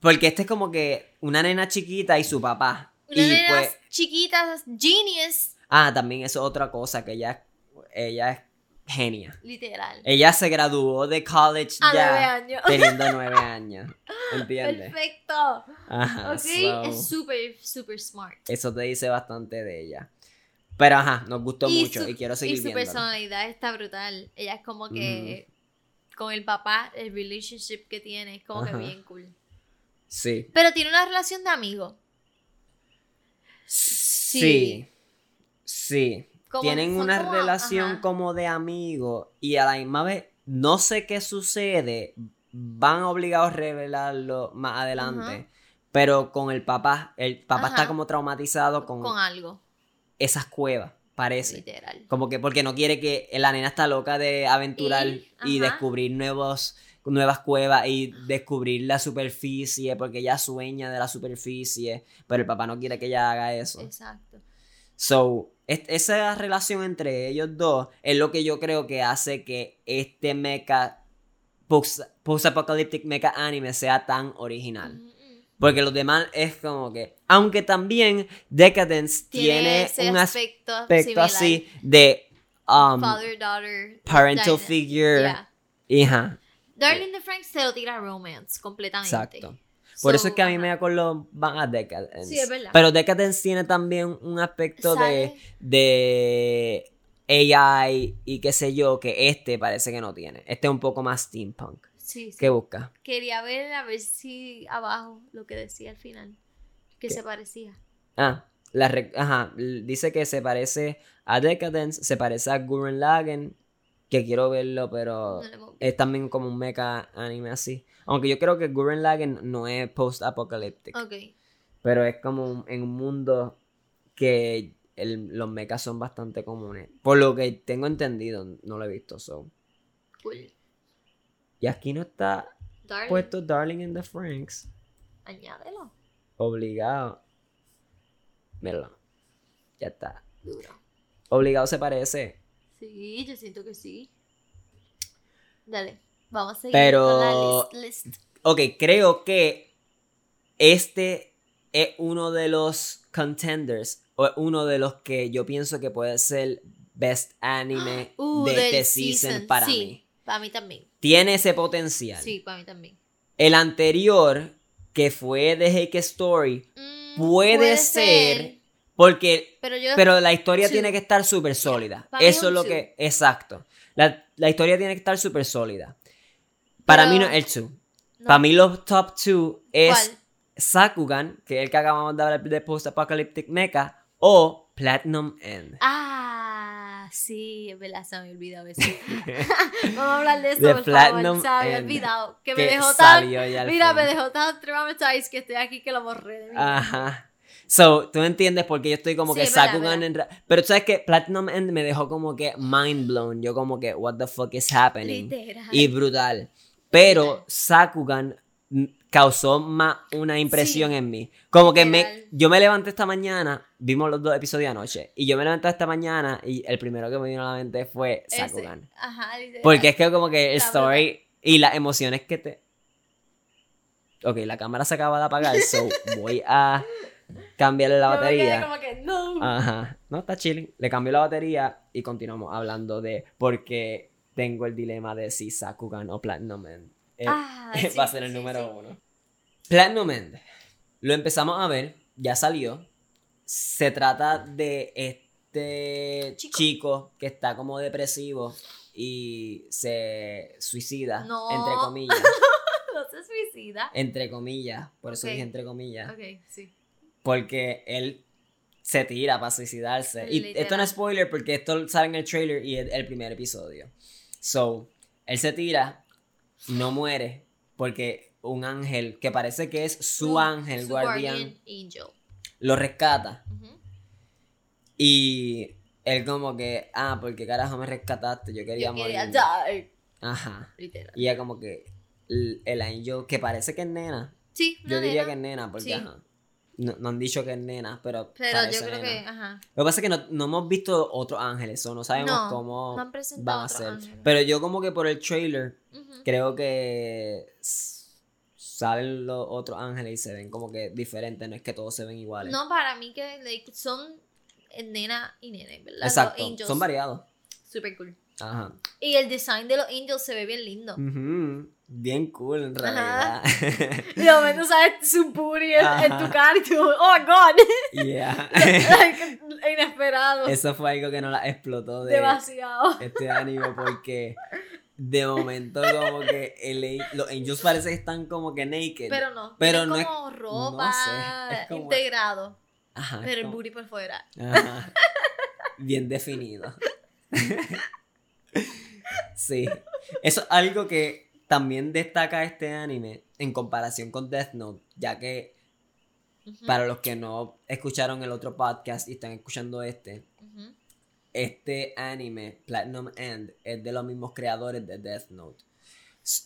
Porque este es como que una nena chiquita y su papá. Una y de pues. las chiquitas, genius, Ah, también eso es otra cosa, que ella, ella es genia. literal. Ella se graduó de college A nueve ya años. *laughs* teniendo nueve años. ¿Entiendes? Perfecto. Ajá. Ok, so, es súper, súper smart. eso te dice bastante de ella. Pero ajá, nos gustó Y mucho su- y quiero Y seguir su viéndolo. personalidad está brutal. Ella es como que con el papá, el relationship que tiene, es como Ajá. que bien cool. Sí. Pero tiene una relación de amigo. Sí. Sí. Como- Tienen una como- relación ajá. como de amigos y a la misma vez no sé qué sucede. Van obligados a revelarlo más adelante. Ajá. Pero con el papá, el papá está como traumatizado con, Con algo, esas cuevas, parece. literal. Como que porque no quiere que la nena está loca de aventurar Y- y, descubrir nuevos, nuevas cuevas y descubrir la superficie, porque ella sueña de la superficie, pero el papá no quiere que ella haga eso. Exacto. So, esa relación entre ellos dos es lo que yo creo que hace que este mecha, post- post-apocalyptic mecha anime sea tan original. Mm, mm. Porque los demás es como que, aunque también Decadence Tiene, un aspecto, así de um, Father-daughter. parental dyna- figure. Yeah. Hija, Darling the Franks te lo tira romance completamente. exacto. Por eso So, es que a mí me acuerdo más a Decadence. Sí, es verdad. Pero Decadence tiene también un aspecto de, Sale- de AI y qué sé yo, que este parece que no tiene. Este es un poco más steampunk. Sí, sí. ¿Qué busca? Quería ver a ver si abajo lo que decía al final. Que ¿Qué? se parecía. Ah, la re- ajá, dice que se parece a Decadence, se parece a Gurren Lagann, que quiero verlo, pero No es también como un mecha anime así. Aunque yo creo que Gurren Lagann no es post-apocalyptic, Ok. pero es como en un mundo que el- los mechas son bastante comunes. Por lo que tengo entendido, no lo he visto, so. Cool. Y aquí no está Darling. puesto Darling in the Franks. Añádelo. Obligado. Míralo. Ya está. Duro. Obligado se parece. Sí, yo siento que sí. Dale. Vamos a seguir Pero- con la list. list. Ok, creo que este es uno de los contenders. O uno de los que yo pienso que puede ser best anime *gasps* Uh, de este season, para sí, mí. Para mí también. Tiene ese potencial. Sí, para mí también. El anterior, que fue de Heike Story, Mm, puede, ser, porque Pero yo. Pero la historia tiene que estar súper sólida. Eso es lo que. Exacto. La, la historia tiene que estar súper sólida. Para mí no es el 2. no. Para mí los top 2 es ¿Cuál? Sakugan, que es el que acabamos de hablar de Post Apocalyptic Mecha, o Platinum End. Ah, sí, es verdad, se me había olvidado eso. *laughs* Vamos a hablar de eso, The por Platinum favor. Se me había End, olvidado. Que me que dejó tan. Mira, fin. me dejó tan traumatized que estoy aquí que lo borré de mí. Ajá. So, tú entiendes porque yo estoy como Sí, que Sakugan en ra- Pero tú sabes que Platinum End me dejó como que mind blown. Yo como que, what the fuck is happening? Literal. y brutal. Pero Sakugan causó más una impresión Sí. en mí. Como que me, yo me levanté esta mañana, vimos los dos episodios anoche, y yo me levanté esta mañana y el primero que me vino a la mente fue. Sakugan. Ajá. Porque es que como que el story y las emociones que te... Ok, la cámara se acaba de apagar, so *laughs* voy a cambiarle la Yo me quedé batería. como que, no. Ajá, no, está chilling. Le cambió la batería y continuamos hablando de por qué tengo el dilema de si Sakugan o Platinum End eh, Ah, sí, *laughs* va a ser el sí, número sí. uno. Platinum End. Lo empezamos a ver, ya salió. Se trata de este Chico. chico, que está como depresivo y se suicida, No. entre comillas. *laughs* No se suicida. entre comillas, por eso dije entre comillas. Ok, sí. Porque él se tira para suicidarse. Y esto no es spoiler porque esto sale en el trailer y es el primer episodio. So, él se tira, no muere, porque un ángel que parece que es su ángel Su guardián angel. lo rescata. Y él como que, ah, porque carajo me rescataste, yo quería Yo morir. quería die. Ajá. Literal. Y ella como que el, el ángel que parece que es nena. Sí, Yo diría nena. que es nena, porque Sí. ajá. No, no han dicho que es nena, pero. Pero parece yo creo nena. que, ajá. Lo que pasa es que no, no hemos visto otros ángeles, o no sabemos No, cómo han van a ser. Pero yo como que por el trailer creo que salen los otros ángeles y se ven como que diferentes, no es que todos se ven iguales. No, para mí que like, son nena y nene, ¿verdad? Exacto, son variados. Super cool. Ajá. Y el design de los angels se ve bien lindo. Ujú, Bien cool en realidad. De momento sabes su booty en, tu cara y tú, oh my god. *laughs* yeah. *laughs* Inesperado. Eso fue algo que no la explotó de Demasiado. este anime porque de momento como que el, los angels parece que están como que naked. Pero no. Pero no es- como no ropa sé, es como- integrado. Ajá, Pero el como- booty por fuera. Ajá. *laughs* Bien definido. sí. Eso es algo que también destaca este anime en comparación con Death Note, ya que para los que no escucharon el otro podcast y están escuchando este, este anime, Platinum End, es de los mismos creadores de Death Note.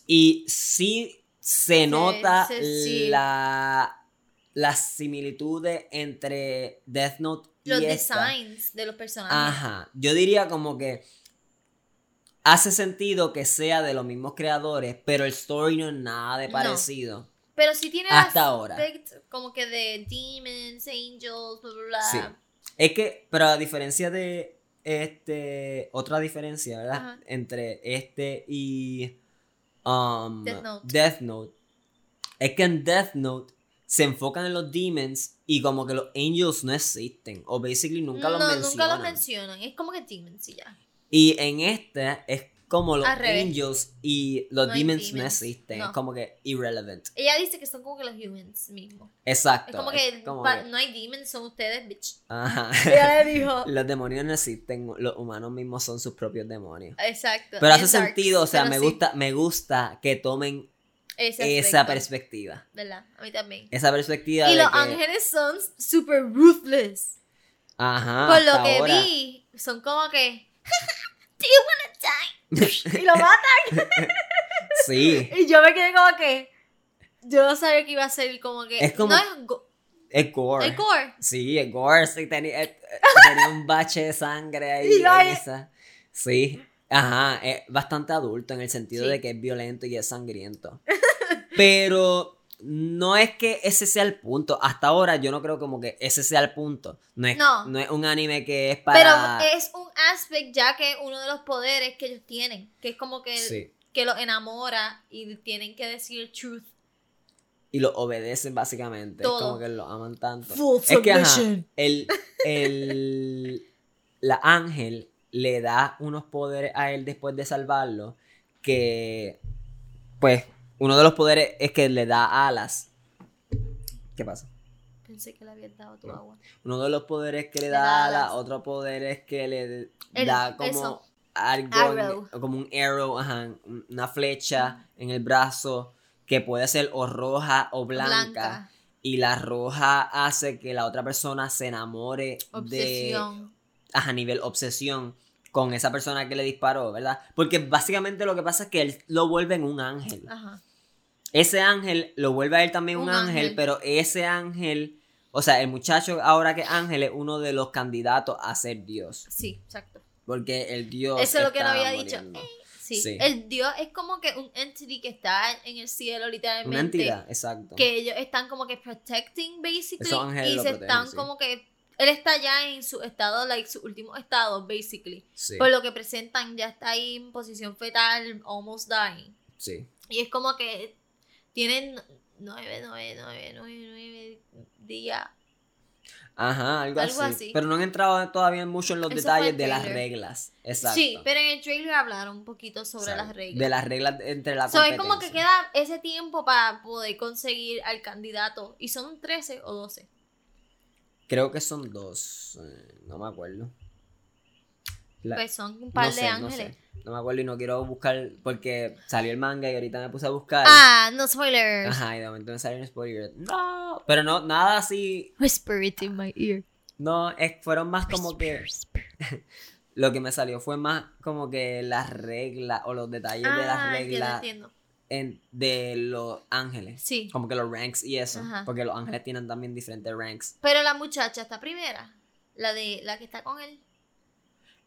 Y sí se nota sí. la, las similitudes entre Death Note y Los esta. designs de los personajes. Ajá. Yo diría como que hace sentido que sea de los mismos creadores, pero el story no es nada de No. parecido. Pero sí tiene Hasta ahora. como que de demons, angels, bla, bla, bla. Sí. Es que, pero a diferencia de este, otra diferencia, ¿verdad? Ajá. Entre este y um, Death Note. Death Note, es que en Death Note se enfocan en los demons y como que los angels no existen. O basically nunca los no, mencionan. nunca los mencionan. Es como que demons y ya. Y en este es como los angels y los No demons no existen. no. Es como que irrelevant. Ella dice que son como que los humans mismos. Exacto. Es como es que, como pa- que- no hay demons, son ustedes, bitch. Ajá. *laughs* Ella le dijo. *laughs* Los demonios no existen, los humanos mismos son sus propios demonios. Exacto. Pero hace sentido, o sea, me sí, gusta, me gusta que tomen ese esa perspectiva. ¿Verdad? A mí también. Esa perspectiva Y de los que- ángeles son super ruthless. Ajá. Por lo que ahora. vi, son como que. Do you wanna die? y lo matan. *laughs* Sí. Y yo me quedé como que. Yo no sabía que iba a ser como que. Es como- No es, go- Es gore. es gore. Sí, es gore. Sí, tenía, eh, eh, tenía un bache de sangre ahí. Y en es. esa. Sí. Ajá. Es bastante adulto en el sentido Sí. de que es violento y es sangriento. Pero no es que ese sea el punto. Hasta ahora yo no creo como que ese sea el punto. No es, No. no es un anime que es para... Pero es un aspect ya que uno de los poderes que ellos tienen. Que es como que. Sí. Que los enamora y tienen que decir el truth. Y lo obedecen básicamente. Todo. Es como que lo aman tanto. Full Es que ajá, el, el, *laughs* la ángel le da unos poderes a él después de salvarlo. Que, pues, uno de los poderes es que le da alas. ¿Qué pasa? Pensé que le habías dado tu No. agua. Uno de los poderes que le Le da da alas, alas. otro poder es que le El- da como eso. algo, en- como un arrow, ajá, una flecha en el brazo que puede ser o roja o blanca. Y la roja hace que la otra persona se enamore de a nivel obsesión con esa persona que le disparó, ¿verdad? Porque básicamente lo que pasa es que él lo vuelve en un ángel. Ajá. Ese ángel lo vuelve a él también un, Un ángel, ángel. pero ese ángel, o sea, el muchacho ahora que es ángel es uno de los candidatos a ser Dios. Sí, exacto. Porque el Dios. Eso es lo que no había dicho. muriendo. Sí. Sí. El Dios es como que un entity que está en el cielo, literalmente. Una entidad, exacto. Que ellos están como que protecting, basically. Y se protegen, están sí. como que. Él está ya en su estado, like su último estado, basically. Sí, Por lo que presentan, ya está ahí en posición fetal, almost dying. sí. Y es como que tienen nueve, nueve, nueve, nueve, nueve días. Ajá, algo, Algo así. así. Pero no han entrado todavía mucho en los Eso detalles de las reglas. Exacto. Sí, pero en el trailer hablaron un poquito sobre las reglas. De las reglas entre la So, es como que queda ese tiempo para poder conseguir al candidato. ¿Y son 13 o 12? Creo que son dos. eh, no me acuerdo. La- Pues son un par no de sé, no ángeles. sé. No me acuerdo y no quiero buscar porque salió el manga y ahorita me puse a buscar. Ah, no spoilers. Ajá, y de momento me salió un spoiler. No, pero no, nada así. Whisper it in my ear. No, es, fueron más como que. Whisper. *laughs* Lo que me salió fue más como que las reglas o los detalles de las Ah, entiendo, reglas entiendo. en- de los ángeles. Sí. Como que los ranks y eso. Ajá. Porque los ángeles tienen también diferentes ranks. Pero la muchacha está primera. La de la que está con él.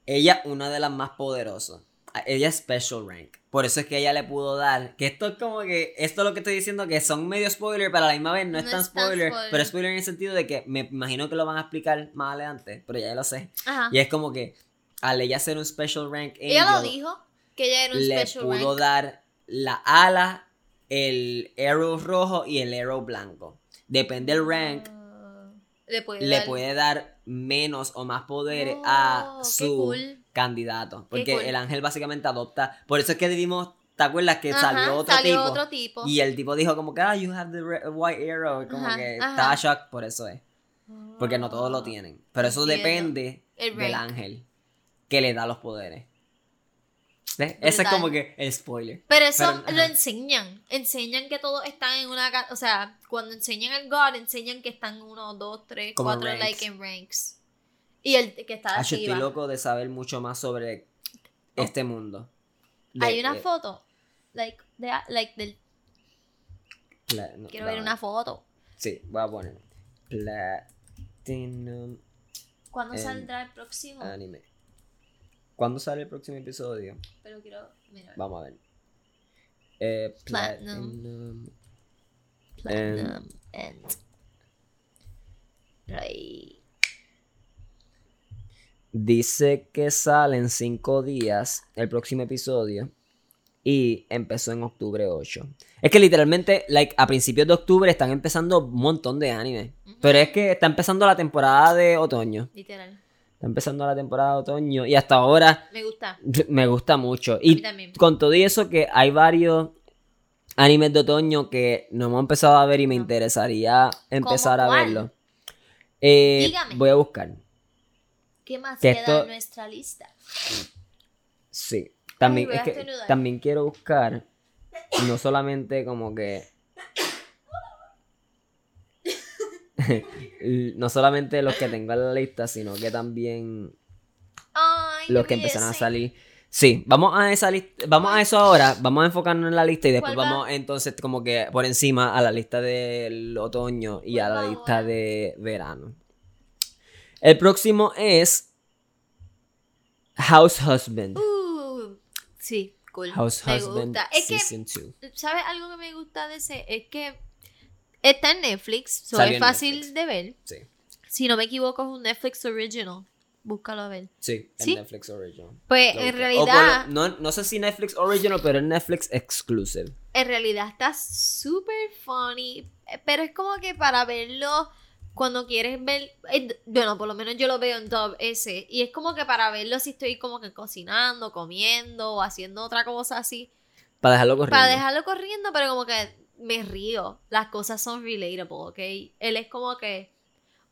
Ella, una de las más poderosas. Ella es special rank. Por eso es que ella le pudo dar. Que esto es como que. Esto es lo que estoy diciendo. Que son medio spoiler, pero a la misma vez no es No tan es tan spoiler. spoiler. Pero spoiler en el sentido de que me imagino que lo van a explicar más adelante. Pero ya lo sé. Ajá. Y es como que. Al ella ser un special rank. Ella lo angel, dijo. Que ella era un Le special pudo rank. dar la ala, el arrow rojo y el arrow blanco. Depende del rank. Ah, le puede le dar- puede dar menos o más poderes Oh, a qué su cool. Candidato. Porque cool. el ángel básicamente adopta. Por eso es que dimos. ¿Te acuerdas que Ajá, salió otro salió tipo? otro tipo. Y el tipo dijo como que, ah, you have the re- white arrow. Como Ajá, que ajá. estaba shocked por eso es. Porque no todos lo Ah, tienen. Pero eso entiendo. depende El del ángel que le da los poderes. ¿Ves? Ese es como que el spoiler. Pero eso Pero, lo enseñan. Enseñan que todos están en una. O sea, cuando enseñan al God, enseñan que están uno, dos, tres, Como cuatro, ranks. like en ranks. Y el que está Ah, yo estoy loco de saber mucho más sobre este mundo. De- Hay una de- foto. Like, de, like del, pla- no, quiero ver una foto. Sí, voy a poner Platinum ¿Cuándo saldrá el próximo? Anime. ¿Cuándo sale el próximo episodio? Pero quiero. Mira. Vamos a ver. Eh, Platinum. Platinum. Platinum and. Dice que sale en cinco días el próximo episodio. y empezó en octubre 8. Es que literalmente, like, a principios de octubre están empezando un montón de anime. Pero es que está empezando la temporada de otoño. Literal. Está empezando la temporada de otoño y hasta ahora Me gusta. *laughs* me gusta mucho. Y con todo y eso que hay varios animes de otoño que no hemos empezado a ver y me interesaría empezar a cuál? verlo. Eh, Dígame. voy a buscar. ¿Qué más Que queda esto- en nuestra lista? Sí. También, es a que, también quiero buscar no solamente como que *laughs* no solamente los que tengo en la lista, sino que también Ay, los que empezaron a salir. Sí, vamos a esa lista, vamos a eso ahora, vamos a enfocarnos en la lista y después vamos entonces como que por encima a la lista del otoño y a ¿Cuál la lista ahora? de verano. El próximo es House Husband. Uh, sí, cool. House me Husband gusta. Es que, Season 2. ¿sabes algo que me gusta de ese? Es que está en Netflix, so es fácil Netflix. de ver. Sí, Si no me equivoco, es un Netflix original. Búscalo a ver. sí, en ¿Sí? Netflix Original. Pues en realidad, no, no sé si Netflix Original, pero es Netflix Exclusive. en realidad está súper funny. Pero es como que para verlo cuando quieres ver. eh, Bueno, por lo menos yo lo veo en Dub ese. Y es como que para verlo si estoy como que cocinando, comiendo o haciendo otra cosa así. Para dejarlo corriendo. Para dejarlo corriendo, pero como que me río. Las cosas son relatable, ¿ok? Él es como que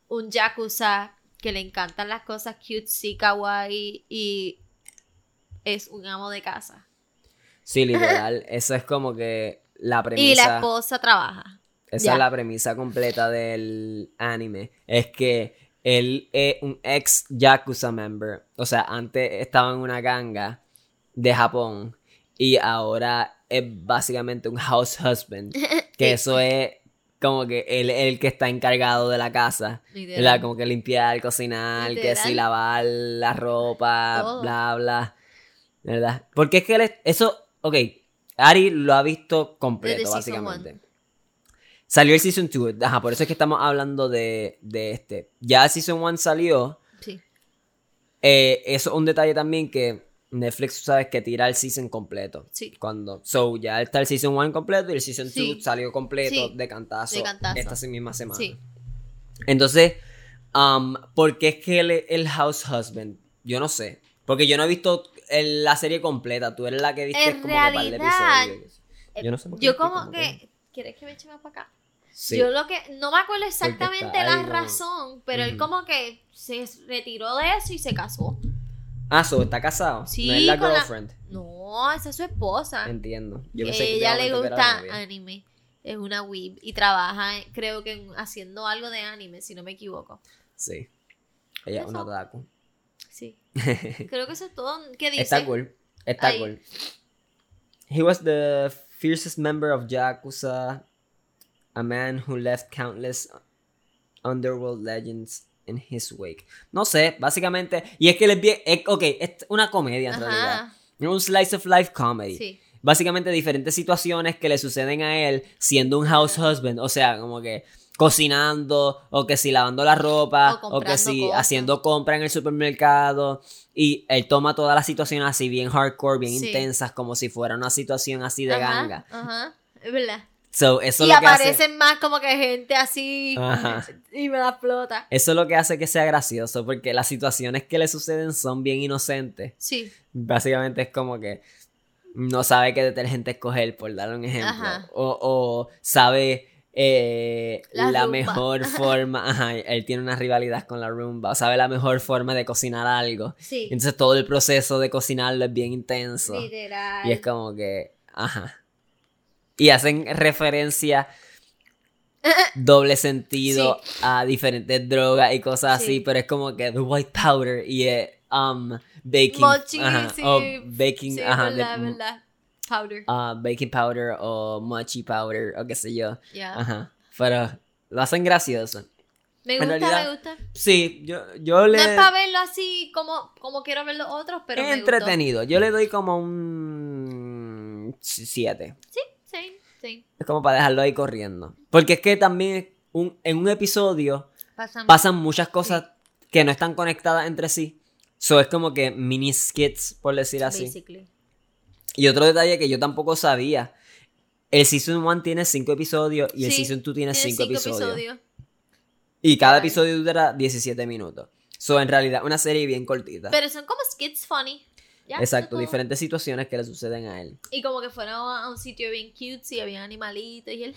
un yakuza que le encantan las cosas cutesy, kawaii y es un amo de casa. Sí, literal. *laughs* Eso es como que la premisa. Y la esposa trabaja. Esa es la premisa completa del anime. Es que él es un ex Yakuza member. O sea, antes estaba en una ganga de Japón. Y ahora es básicamente un house husband. *laughs* Que eso es como que él es el que está encargado de la casa. ¿verdad? Como que limpiar, cocinar, que si lavar la ropa, Todo. bla, bla. ¿Verdad? Porque es que él es- eso, ok, Ari lo ha visto completo, básicamente. Salió el Season 2, ajá, por eso es que estamos hablando de, de este. Ya el Season 1 salió, Sí. eh, eso es un detalle también que Netflix, tú sabes, que tira el season completo. Sí. Cuando, so, ya está el Season 1 completo y el Season 2 Sí. salió completo Sí. de cantazo, De cantazo. esta misma semana. Sí. Entonces, um, ¿por qué es que él es el house husband? Yo no sé. Porque yo no he visto el- la serie completa. Tú eres la que viste En como que par de realidad, episodios. Yo no sé por qué Yo como que... ¿Quieres que me eche más para acá? Sí. Yo lo que... No me acuerdo exactamente ahí la razón, pero él como que se retiró de eso y se casó. Ah, so, ¿está casado? Sí, No es la girlfriend. No, esa es su esposa. Entiendo. Yo pensé que ella le gusta anime. Es una weeb y trabaja, creo que en- haciendo algo de anime, si no me equivoco. Sí. Ella es una otaku. Sí. *laughs* Creo que eso es todo. ¿Qué dice? Está cool. Está Ahí. cool. He was the fiercest member of Yakuza, a man who left countless underworld legends in his wake. No sé, básicamente. Y es que él es bien. es- ok, es una comedia en realidad. Un slice of life comedy. Sí. Básicamente diferentes situaciones que le suceden a él siendo un house husband. O sea, como que cocinando, o que si lavando la ropa, O o, que si cosas. haciendo compra en el supermercado. Y él toma todas las situaciones así bien hardcore, bien Sí. intensas, como si fuera una situación así de Ajá, ganga. Ajá. Es verdad. So, eso, y es lo que hace, aparecen más como que gente así. Ajá. Y me la explota. eso es lo que hace que sea gracioso, porque las situaciones que le suceden son bien inocentes. Sí. Básicamente es como que no sabe qué detergente escoger, por darle un ejemplo. O, o sabe eh, La mejor *laughs* forma. Ajá, él tiene una rivalidad con la rumba. O sabe la mejor forma de cocinar algo. Sí. Entonces todo el proceso de cocinarlo es bien intenso. Literal. Y es como que. Ajá. Y hacen referencia. Doble sentido a diferentes drogas y cosas Sí. así, pero es como que the white powder y es um, baking, Mochi, ajá, sí. o baking, ajá, de- verdad. Powder. ah, baking powder o mochi powder o qué sé yo, Ya. ajá, pero lo hacen gracioso. Me gusta, realidad, me gusta. Sí, yo, yo le No es para verlo así como, como quiero ver los otros, pero es me gustó. entretenido, yo le doy como un 7. Sí, sí. Es como para dejarlo ahí corriendo. Porque es que también un- en un episodio Pasan. pasan muchas cosas que no están conectadas entre sí. So es como que mini skits, por decir así. Basically. Y otro detalle que yo tampoco sabía. El Season 1 tiene 5 episodios y el Season 2 tiene Tiene 5 cinco episodios. Y cada episodio dura 17 minutos. So, en realidad, una serie bien cortita. Pero son como skits funny. Ya, Exacto, diferentes situaciones que le suceden a él. Y como que fueron a un sitio bien cute, y había animalitos y él.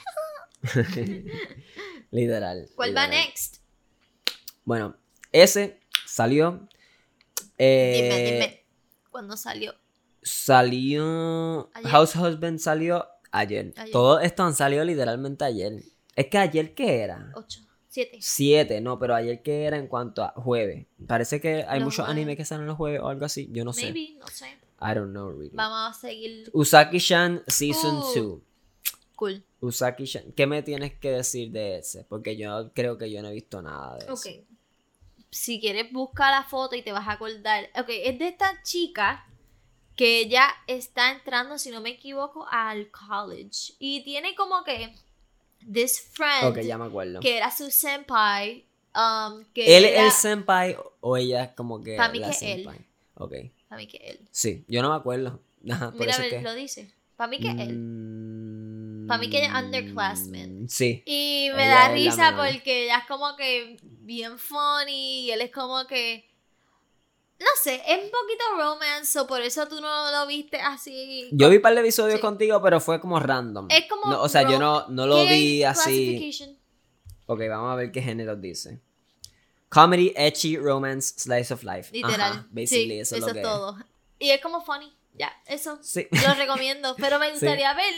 *laughs* Literal. *laughs* ¿Cuál va next? Bueno, ese salió. eh, Dime, dime. ¿Cuándo salió? Salió. Ayer. House Husband salió ayer. Ayer. Todo esto han salido literalmente ayer. Es que ayer, ¿qué era? Ocho, siete. Siete, no, pero ayer, ¿qué era en cuanto a jueves? Parece que hay Los muchos jueves. animes que salen los jueves o algo así. Yo no sé. Maybe, no sé. I don't know, really. Vamos a seguir. Usaki-chan Season Uh. 2. Cool. Usaki-chan. ¿Qué me tienes que decir de ese? Porque yo creo que yo no he visto nada de eso. Ok. Si quieres, busca la foto y te vas a acordar. Ok, es de esta chica que ella está entrando, si no me equivoco, al college. Y tiene como que this friend Ok, ya me acuerdo. que era su senpai. um, que ¿Él era, es el senpai o ella es como que Pa' mí la que él. senpai? Ok. Para mí que él. Sí, yo no me acuerdo. *laughs* Ajá, por Mira, eso a ver, que... lo dice. Para mí que él. Mm, Pa' mí que ella es underclassman. Sí. Y me Ella da risa porque ella es como que bien funny y él es como que... No sé, es un poquito romance, o por eso tú no lo viste así. Yo vi un par de episodios Sí. contigo, pero fue como random. Es como No, o sea, yo no, no lo ¿Qué vi así. Ok, vamos a ver qué género dice. Comedy, ecchi, romance, slice of life. Literal. Ajá, basically, sí, eso, eso es lo que es todo. Y es como funny. Ya, eso. Sí. Lo recomiendo. Pero me *laughs* Sí. gustaría ver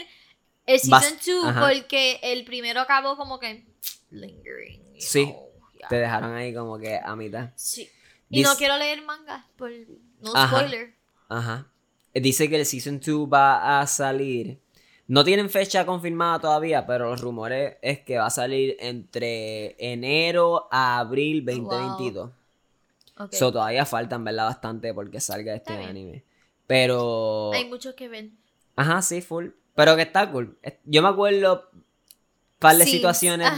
el season 2 ajá. porque el primero acabó como que lingering. Sí. know. Te dejaron ahí como que a mitad. Sí. Y no quiero leer manga por no Ajá. spoiler. Ajá. Dice que el Season 2 va a salir. No tienen fecha confirmada todavía, pero los rumores es que va a salir entre enero a abril 2022. Ok. So todavía faltan, ¿verdad? Bastante porque salga este Está bien. anime. Pero. Hay muchos que ven. Ajá, sí, full. Pero que está cool. Yo me acuerdo un par de Sí, situaciones ajá.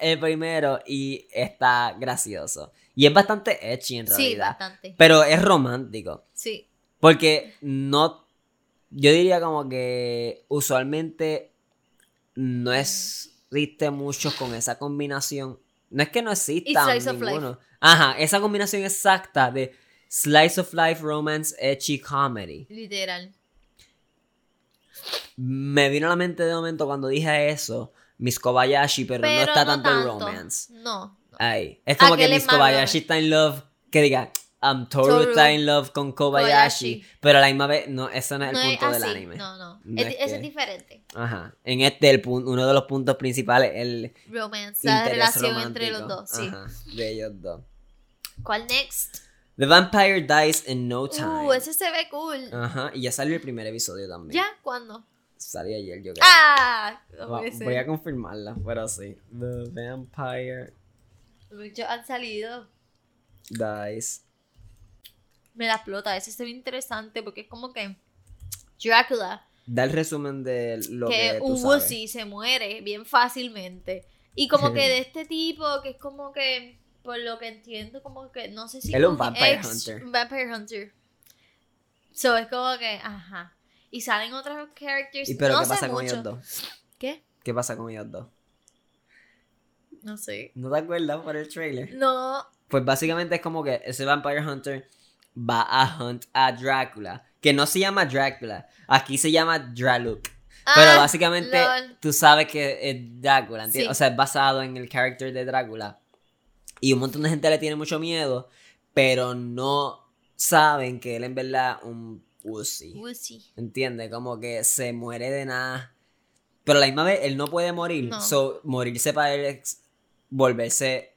de el primero y está gracioso. Y es bastante edgy en Sí, realidad. bastante. pero es romántico. Sí. Porque no. Yo diría como que usualmente no existe mucho con esa combinación. No es que no exista ninguno. Ajá, esa combinación exacta de slice of life, romance, edgy comedy. Literal. Me vino a la mente de momento cuando dije eso, Miss Kobayashi, pero, Pero no está no tanto tanto. romance. No. Ay, es como que es Miss más Kobayashi está en love, que diga, um, Toru, Toru. está en love con Kobayashi, Kobayashi. pero a la misma vez, no, eso no es el No es punto del anime. No, no. No Es- es ese que- es diferente. Ajá, en este el uno de los puntos principales, el Romance. La relación romántico. entre los dos. Sí. Ajá, de ellos dos. ¿Cuál next? The Vampire Dies in No Time. Uh, ese se ve cool. Ajá, y ya salió el primer episodio también. ¿Ya? ¿Cuándo? Salió ayer, yo creo. ¡Ah! No ser. voy a confirmarla, pero sí. The Vampire Muchos han salido. Dies. Me la explota. Ese se ve interesante porque es como que Drácula, Da el resumen de lo que, que tú sabes. Woozy se muere bien fácilmente. Y como que de *laughs* este tipo, que es como que, por lo que entiendo, como que no sé si. Él es un vampire hunter. Un vampire hunter. So es como que, ajá. Y salen otros characters. ¿Y pero no qué pasa con ellos dos? ¿Qué? ¿Qué pasa con ellos dos? No sé. ¿No te acuerdas por el trailer? No. Pues básicamente es como que ese Vampire Hunter va a hunt a Drácula. Que no se llama Drácula. Aquí se llama Draluk. Pero Ah, básicamente lol. tú sabes que es Drácula, ¿entiendes? Sí. O sea, es basado en el character de Drácula. Y un montón de gente le tiene mucho miedo, pero no saben que él en verdad es un pussy. Woozy. ¿Entiendes? Como que se muere de nada. Pero a la misma vez él no puede morir. No. So, morirse para él es volverse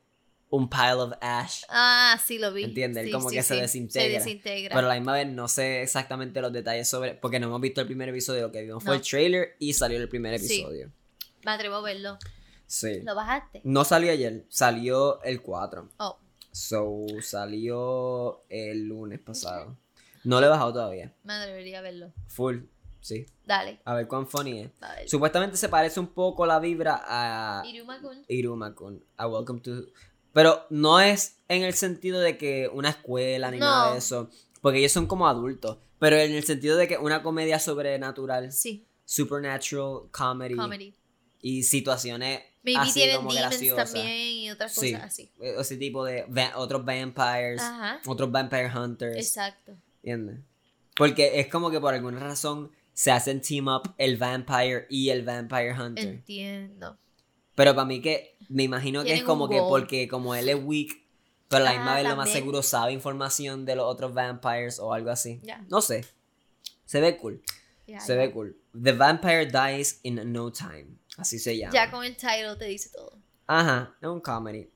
un pile of ash. Ah, sí lo vi. ¿Entiendes? Sí, como sí, que se desintegra. Se desintegra. Pero a la misma vez no sé exactamente los detalles sobre. Porque no hemos visto el primer episodio. Lo que vimos fue el trailer y salió el primer episodio. Me atrevo a verlo. Sí. ¿Lo bajaste? No salió ayer, salió el 4. Oh, So, salió el lunes pasado. No lo he bajado todavía. me atrevería a verlo. Full, sí. Dale. A ver cuán funny es. Ver. Supuestamente se parece un poco la vibra a Iruma-kun. Iruma-kun, a Welcome to... Pero no es en el sentido de que una escuela ni No. nada de eso, porque ellos son como adultos. Pero en el sentido de que una comedia sobrenatural, Sí, supernatural comedy, comedy. y situaciones Maybe así tienen como demons graciosas. también y otras Sí. cosas así. Eh, Ese tipo de va- otros vampires, Ajá. otros vampire hunters. Exacto. ¿Entiendes? Porque es como que por alguna razón se hacen team up el vampire y el vampire hunter. Entiendo. Pero para mí que me imagino que es como que porque como él es weak, pero a la misma Ah, vez lo más seguro sabe información de los otros vampires o algo así. Ya. No sé. Se ve cool. Se ve cool. The vampire dies in no time. Así se llama. Ya con el title te dice todo. Ajá, es un comedy.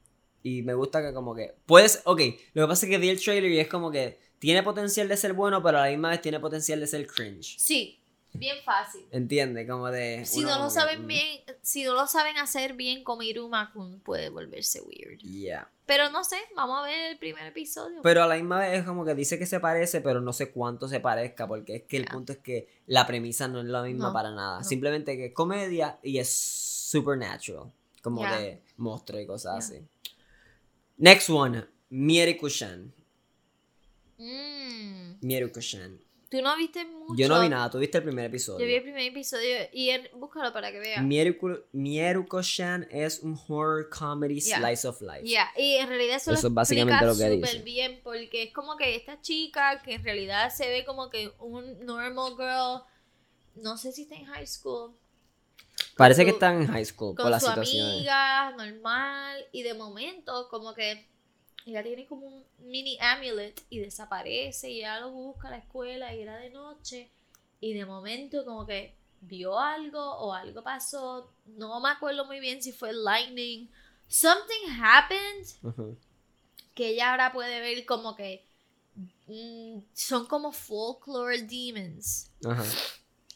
Y me gusta que como que... Puedes... Ok, lo que pasa es que vi el trailer y es como que tiene potencial de ser bueno, pero a la misma vez tiene potencial de ser cringe. Sí, bien fácil. ¿Entiendes? Como de... Si no lo saben mm, bien, si no lo saben hacer bien como Iruma Kun puede volverse weird. Yeah. Pero no sé, vamos a ver el primer episodio. Pero a la misma vez es como que dice que se parece, pero no sé cuánto se parezca, porque es que el punto es que la premisa no es la misma No, para nada. no. Simplemente que es comedia y es supernatural. Como de monstruo y cosas así. Next one. Mieruko-shan. Mm, Mieruko-shan. Tú no viste mucho. Yo no vi nada, tú viste el primer episodio. Yo vi el primer episodio y él, búscalo para que veas. Mieruko- Mieruko-shan es un horror comedy Ya. slice of life. Ya, y en realidad eso, Eso lo es básicamente lo que súper bien porque es como que esta chica que en realidad se ve como que un normal girl, no sé si está en high school, Parece que su- están en high school por con la su amiga, normal, y de momento como que ella tiene como un mini amulet y desaparece y ella lo busca a la escuela y era de noche y de momento como que vio algo o algo pasó, no me acuerdo muy bien si fue lightning, something happened que ella ahora puede ver como que mm, son como folklore demons Ajá.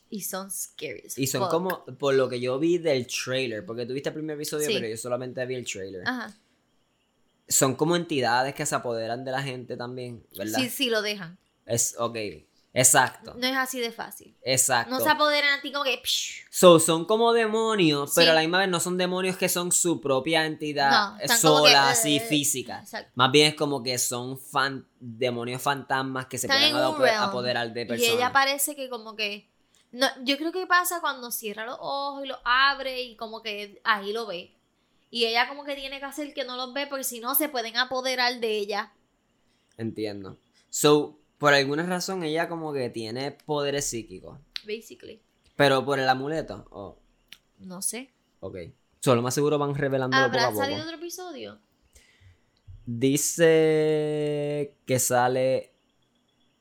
y son scary. Y son fuck. como, por lo que yo vi del trailer, porque tuviste el primer episodio, Sí. pero yo solamente vi el trailer. Ajá. Son como entidades que se apoderan de la gente también, ¿verdad? Sí, sí, lo dejan. Es, ok, exacto, No es así de fácil. exacto. No se apoderan a ti como que. psh, So, son como demonios, Sí. pero a la misma vez no son demonios que son su propia entidad No, que, sola, así, eh, física. Exacto. Más bien es como que son fan, demonios fantasmas que se Están pueden realm. apoderar de Y personas. ella parece que como que. No, yo creo que pasa cuando cierra los ojos y los abre y como que ahí lo ve. Y ella como que tiene que hacer que no los ve porque si no se pueden apoderar de ella. Entiendo. So, por alguna razón ella como que tiene poderes psíquicos. Basically. Pero por el amuleto. Oh, No sé. ok. So, lo más seguro van poco a ¿Habrá poco. salido otro episodio? Dice que sale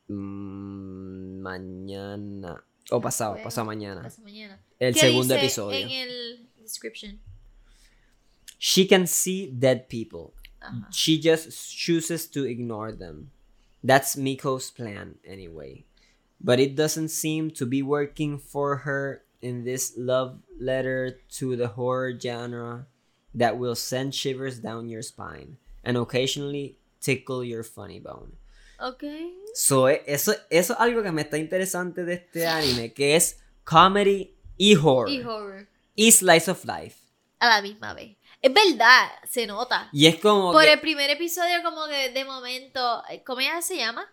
mm, mañana. O pasado, Bueno, pasado mañana. Pasa mañana. El ¿Qué segundo dice episodio. En el description. She can see dead people. Ajá. She just chooses to ignore them. That's Miko's plan, anyway. But it doesn't seem to be working for her in this love letter to the horror genre that will send shivers down your spine and occasionally tickle your funny bone. Ok. So, eso, eso es algo que me está interesante de este anime, que es comedy y horror. Y horror. Y slice of life. A la misma vez. Es verdad, se nota. Y es como Por que- el primer episodio, como que de momento. ¿Cómo ella se llama?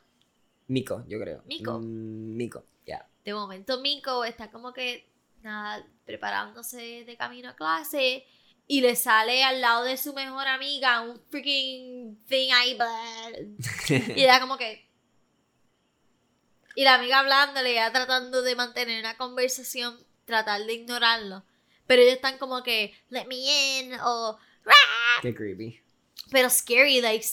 Miko, yo creo. Miko. Mm, Miko, ya. De momento, Miko está como que. Nada, preparándose de camino a clase. Y le sale al lado de su mejor amiga un freaking thing ahí. *laughs* Y ella como que... Y la amiga hablándole, ella tratando de mantener una conversación, tratar de ignorarlo. Pero ellos están como que, let me in, o... Qué creepy. Pero scary, like,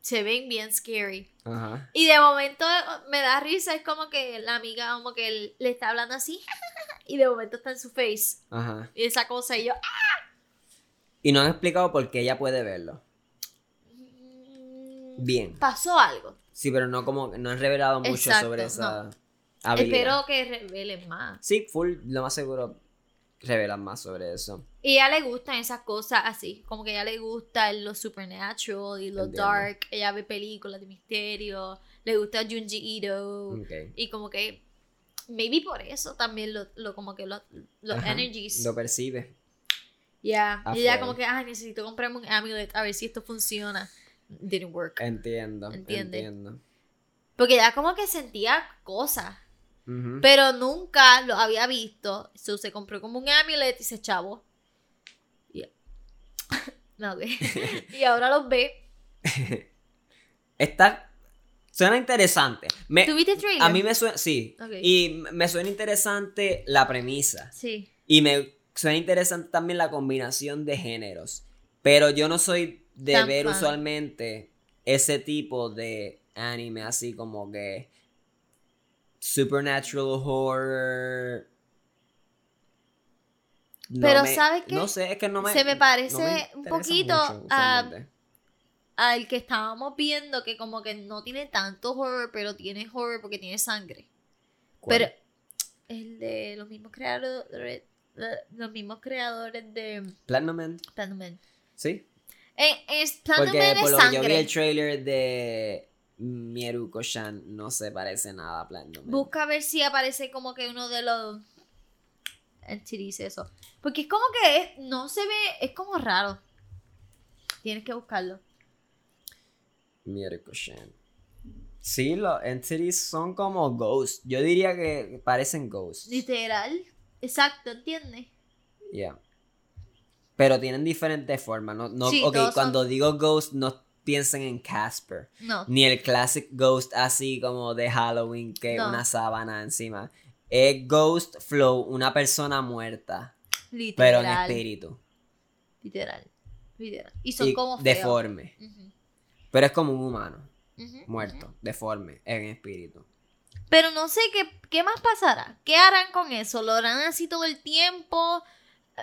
se ven bien scary. Ajá. Y de momento me da risa, es como que la amiga como que le está hablando así, *laughs* y de momento está en su face. Ajá. Y esa cosa, y yo... Y no han explicado por qué ella puede verlo. mm, Bien. Pasó algo. Sí, pero no como no han revelado mucho Exacto, sobre esa habilidad. Espero que revelen más. Sí, full, lo más seguro revelan más sobre eso. Y a ella le gustan esas cosas así, como que a ella le gusta lo supernatural y lo Entiendo. dark, ella ve películas de misterio, le gusta Junji Ito y como que maybe por eso también lo, lo como que lo- los energies. Lo percibe. Yeah. Ah, Y ella como que, ay, necesito comprarme un amulet a ver si esto funciona. Didn't work. Entiendo. Entiende. Entiendo. Porque ella como que sentía cosas. Pero nunca lo había visto. So, se compró como un amulet y se chavo. Y... *laughs* No, *laughs* y ahora los ve. *laughs* Está. Suena interesante. Me, ¿Tuviste trailer? a mí me suena. Sí. Y me suena interesante la premisa. Sí. Y me suena interesante también la combinación de géneros. Pero yo no soy de Tan ver fan. usualmente ese tipo de anime así como que supernatural horror. No Pero me- ¿sabes qué? No sé, es que no me Se me parece no me un poquito mucho, a-. Al que estábamos viendo que como que no tiene tanto horror, pero tiene horror porque tiene sangre. ¿Cuál? Pero el de los mismos creadores los mismos creadores de Platinum Man, Platinum Man. sí. Eh, es Platinum Porque Man es por lo que yo vi el trailer de Mieruko-chan no se parece nada a Platinum Man. Busca a ver si aparece como que uno de los entities eso. Porque es como que es- no se ve, es como raro. Tienes que buscarlo. Mieruko-chan. Sí, los entities son como ghosts. Yo diría que parecen ghosts. Literal. Exacto, ¿entiendes? Yeah. Pero tienen diferentes formas. No, no, Sí, ok, cuando son- digo ghost, no piensen en Casper. No. Ni el classic ghost así como de Halloween, que No. una sábana encima. Es ghost flow, una persona muerta, Literal. pero en espíritu. Literal. Literal. Y son y como feos. deforme. Pero es como un humano, muerto, deforme, en espíritu. Pero no sé qué, qué más pasará. ¿Qué harán con eso? ¿Lo harán así todo el tiempo?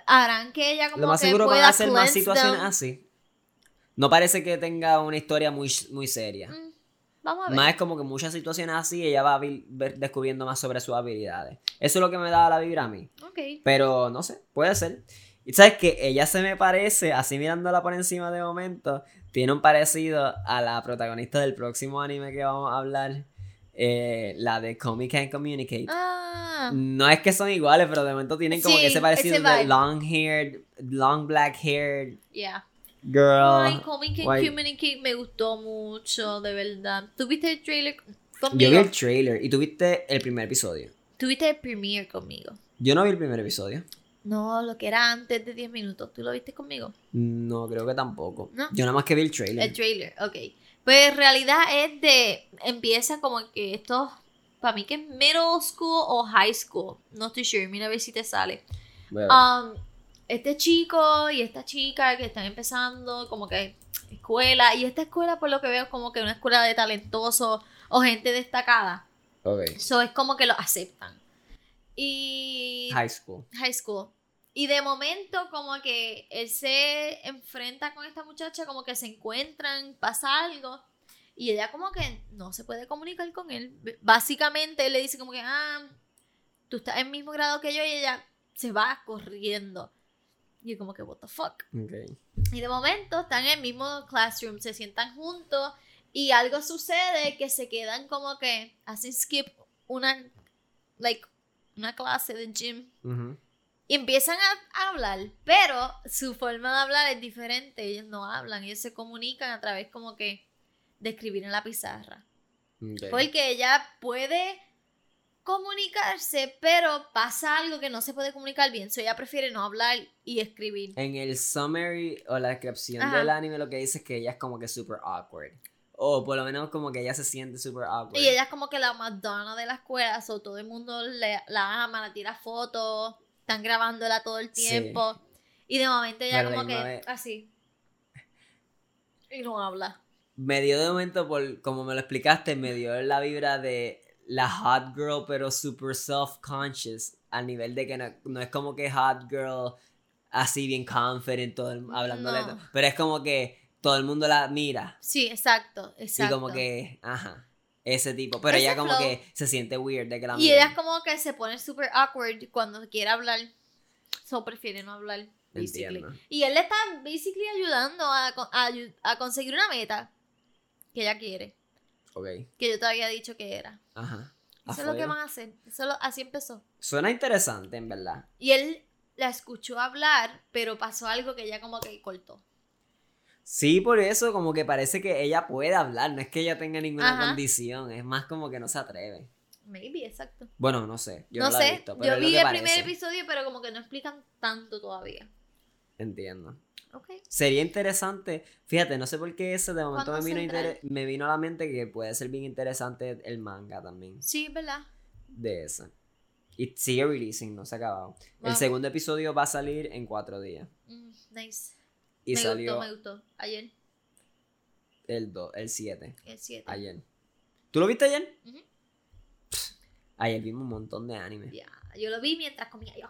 ¿Harán que ella como Lo más que seguro van pueda a hacer más situaciones them? así. No parece que tenga una historia muy, muy seria. Mm, Vamos a ver. Más es como que muchas situaciones así, ella va a ver- descubriendo más sobre sus habilidades. Eso es lo que me da la vibra a mí. Ok. Pero no sé, puede ser. Y sabes que ella se me parece, así mirándola por encima de momento, tiene un parecido a la protagonista del próximo anime que vamos a hablar, eh, la de Comic Can Communicate. Ah. No es que son iguales, pero de momento tienen como Sí, que ese parecido ese de long haired, long black haired Yeah. Girl. Ay, Comic Can white- Communicate me gustó mucho, de verdad. ¿Tuviste el trailer Yo conmigo? vi el trailer y tuviste el primer episodio. ¿Tuviste el premiere conmigo? Yo no vi el primer episodio. No, lo que era antes de 10 minutos. ¿Tú lo viste conmigo? No, creo que tampoco. ¿No? Yo nada más que vi el trailer. El trailer, ok. Pues en realidad es de. Empieza como que esto. Para mí que es middle school o high school. No estoy sure. Mira a ver si te sale. Bueno, Um, este chico y esta chica que están empezando como que escuela. Y esta escuela, por lo que veo, es como que una escuela de talentosos o gente destacada. ok. So es como que lo aceptan. Y. High school. high school. Y de momento como que él se enfrenta con esta muchacha, como que se encuentran, pasa algo. Y ella como que no se puede comunicar con él. Básicamente él le dice como que, ah, tú estás en el mismo grado que yo y ella se va corriendo. Y yo como que, what the fuck. Y de momento están en el mismo classroom, se sientan juntos y algo sucede que se quedan como que hacen skip una, like, una clase de gym y empiezan a, hablar, pero su forma de hablar es diferente. Ellos no hablan, ellos se comunican a través como que de escribir en la pizarra. Porque ella puede comunicarse, pero pasa algo que no se puede comunicar bien. So ella prefiere no hablar y escribir. En el summary o la descripción Ajá. del anime lo que dice es que ella es como que super awkward. O por lo menos como que ella se siente super awkward. Y ella es como que la Madonna de la escuela, so todo el mundo le- la ama, la tira fotos, están grabándola todo el Sí. tiempo. Y de momento ella Pero como que vez- así. Y no habla. Me dio de momento, por como me lo explicaste, me dio la vibra de la hot girl, pero super self-conscious. Al nivel de que no, no es como que hot girl así bien confident, todo el, hablándole. No. Pero es como que todo el mundo la mira. Sí, exacto, exacto. Y como que, ajá, ese tipo. Pero Ese ella como flow. que se siente weird de que la Y miren. ella es como que se pone super awkward cuando quiere hablar. So prefiere no hablar. Basically. Y él le está basically ayudando a, a a conseguir una meta que ella quiere. Ok, Que yo te había dicho que era. ajá. Eso es lo que van a hacer. Eso lo- así empezó. Suena interesante, en verdad. Y él la escuchó hablar, pero pasó algo que ella como que cortó. Sí, por eso, como que parece que ella puede hablar, no es que ella tenga ninguna Ajá. condición, es más como que no se atreve. Maybe, exacto. Bueno, no sé, yo no no, la he sé, visto, pero yo vi el primer episodio, pero como que no explican tanto todavía. Entiendo. Ok. Sería interesante, fíjate, no sé por qué ese de momento me ¿Cuándo vino, inter- me vino a la mente que puede ser bien interesante el manga también Sí, ¿verdad? de esa. Y sigue releasing, no se ha acabado. El segundo episodio va a salir en cuatro días. Mm, nice. Y me salió gustó, me gustó. Ayer, el 2, el 7, el 7. ayer. ¿Tú lo viste ayer? Ujú. Pff, Ayer vimos un montón de anime. Ya, yo lo vi mientras comía yo.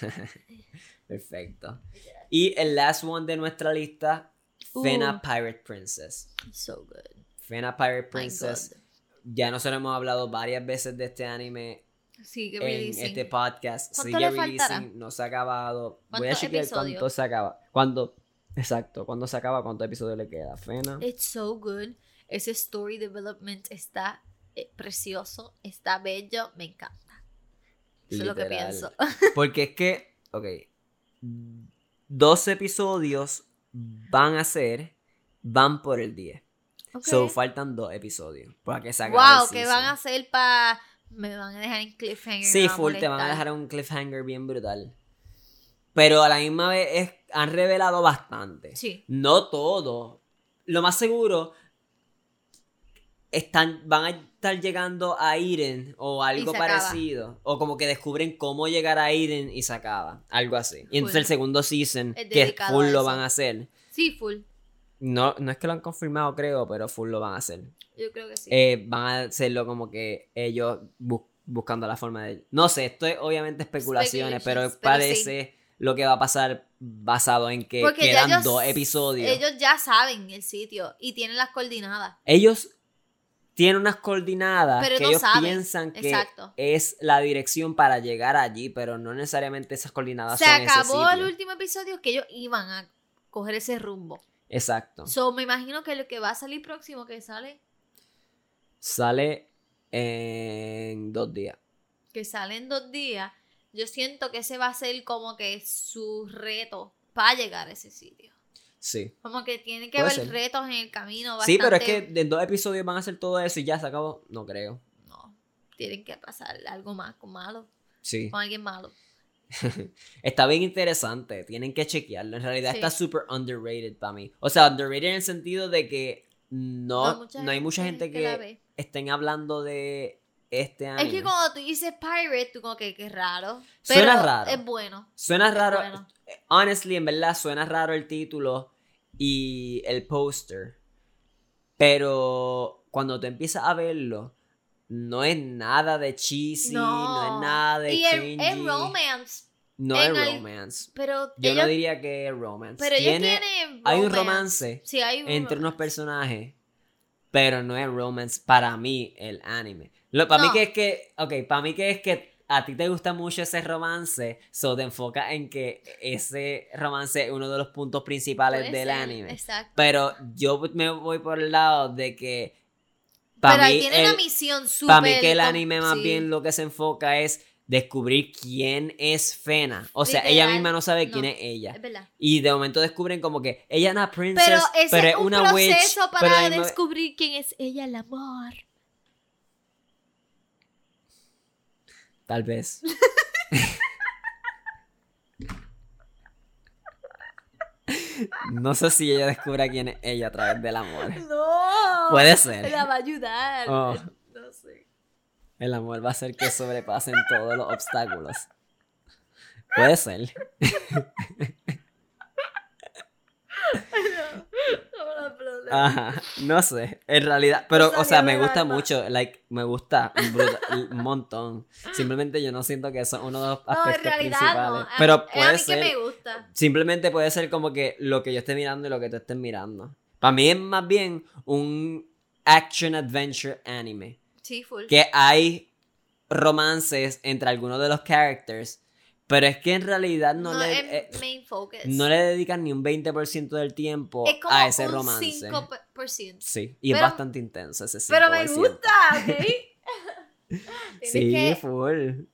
*laughs* Perfecto. Y el last one de nuestra lista, Fena Uh. Pirate Princess. So good. Fena Pirate Princess. Ya nosotros hemos hablado varias veces de este anime Sí, que en releasing. este podcast. ¿Cuánto Sigue faltará? releasing, no se ha acabado. Voy a ¿Cuántos chequear episodios? cuánto se acaba. Cuando, exacto, cuando se acaba, cuántos episodios le queda. Fena. It's so good. Ese story development está eh, precioso, está bello, me encanta. Eso es lo que pienso. *laughs* Porque es que, ok, dos episodios van a ser, van por el 10. Ok. So faltan dos episodios para que se acabe wow, ¿qué van a hacer para... Me van a dejar en cliffhanger. Sí, full, te van a dejar un cliffhanger bien brutal. Pero a la misma vez es- han revelado bastante. Sí. No todo. Lo más seguro están, van a estar llegando a Eden o algo acaba. parecido. O como que descubren cómo llegar a Eden y se acaba. Algo así. Y entonces Full. el segundo season, Es que full lo van a hacer. Sí, full. No, no es que lo han confirmado, creo, pero full lo van a hacer. Yo creo que sí. Eh, van a hacerlo como que ellos bu- buscando la forma de... No sé, esto es obviamente especulaciones, pero parece lo que va a pasar basado en que Porque quedan ellos- dos episodios. Ellos ya saben el sitio y tienen las coordenadas. Ellos tienen unas coordinadas Pero que no ellos saben. piensan que Exacto. es la dirección para llegar allí, pero no necesariamente esas coordinadas Se son ese acabó el último episodio que ellos iban a coger ese rumbo. Exacto. So, me imagino que lo que va a salir próximo, que sale, Sale en dos días. que sale en dos días, yo siento que ese va a ser como que su reto para llegar a ese sitio. Sí. Como que tiene que Puede haber ser. retos en el camino. Sí, pero es que en dos episodios van a hacer todo eso y ya se acabó. No creo. No, tienen que pasar algo más con malo, Sí. con alguien malo. *laughs* Está bien interesante, tienen que chequearlo. En realidad Sí. está súper underrated para mí. O sea, underrated en el sentido de que no, No, mucha no hay mucha gente que que, estén hablando de este anime. Es que cuando tú dices pirate, tú como que qué raro. Suena Pero raro. es bueno. Suena es raro. bueno. Honestly, en verdad, suena raro el título y el póster. Pero cuando tú empiezas a verlo, no es nada de cheesy, no, es nada de y cringy. es romance, No en es el- romance. pero Yo ellos, no diría que es romance. pero ellos Tiene- hay un romance Sí, hay un entre unos personajes, pero no es romance para mí el anime. Lo, para mí que es que, ok, para mí que es que a ti te gusta mucho ese romance, so te enfocas en que ese romance es uno de los puntos principales Puede del ser, anime. Exacto. Pero yo me voy por el lado de que para mí, tiene el, una misión súper. para mí que el anime más sí. bien lo que se enfoca es descubrir quién es Fena. O sea, ella misma no sabe no. quién es ella. Es verdad. Y de momento descubren como que ella es una princess, Pero es un una proceso para descubrir quién es ella, el amor. Tal vez. *laughs* no sé si ella descubra quién es ella a través del amor. No. Puede ser. La va a ayudar. Oh. No sé. El amor va a hacer que sobrepasen todos los obstáculos. Puede ser. *laughs* *laughs* Ajá, no sé, en realidad, pero, o sea, me gusta alma. mucho, like, me gusta un, montón. Simplemente yo no siento que eso es uno de los No, en aspectos realidad principales. no. Pero es a puede mí ser, que me gusta. simplemente puede ser como que lo que yo esté mirando y lo que tú estés mirando. Para mí es más bien un action adventure anime. Sí, full. Que hay romances entre algunos de los characters, pero es que en realidad no, No, le, eh, main focus. no le dedican ni un 20% del tiempo es como a ese un romance. 5%. Sí, y es bastante intenso ese 5%. Pero me gusta, ¿ok? *laughs* *laughs* Sí, que full.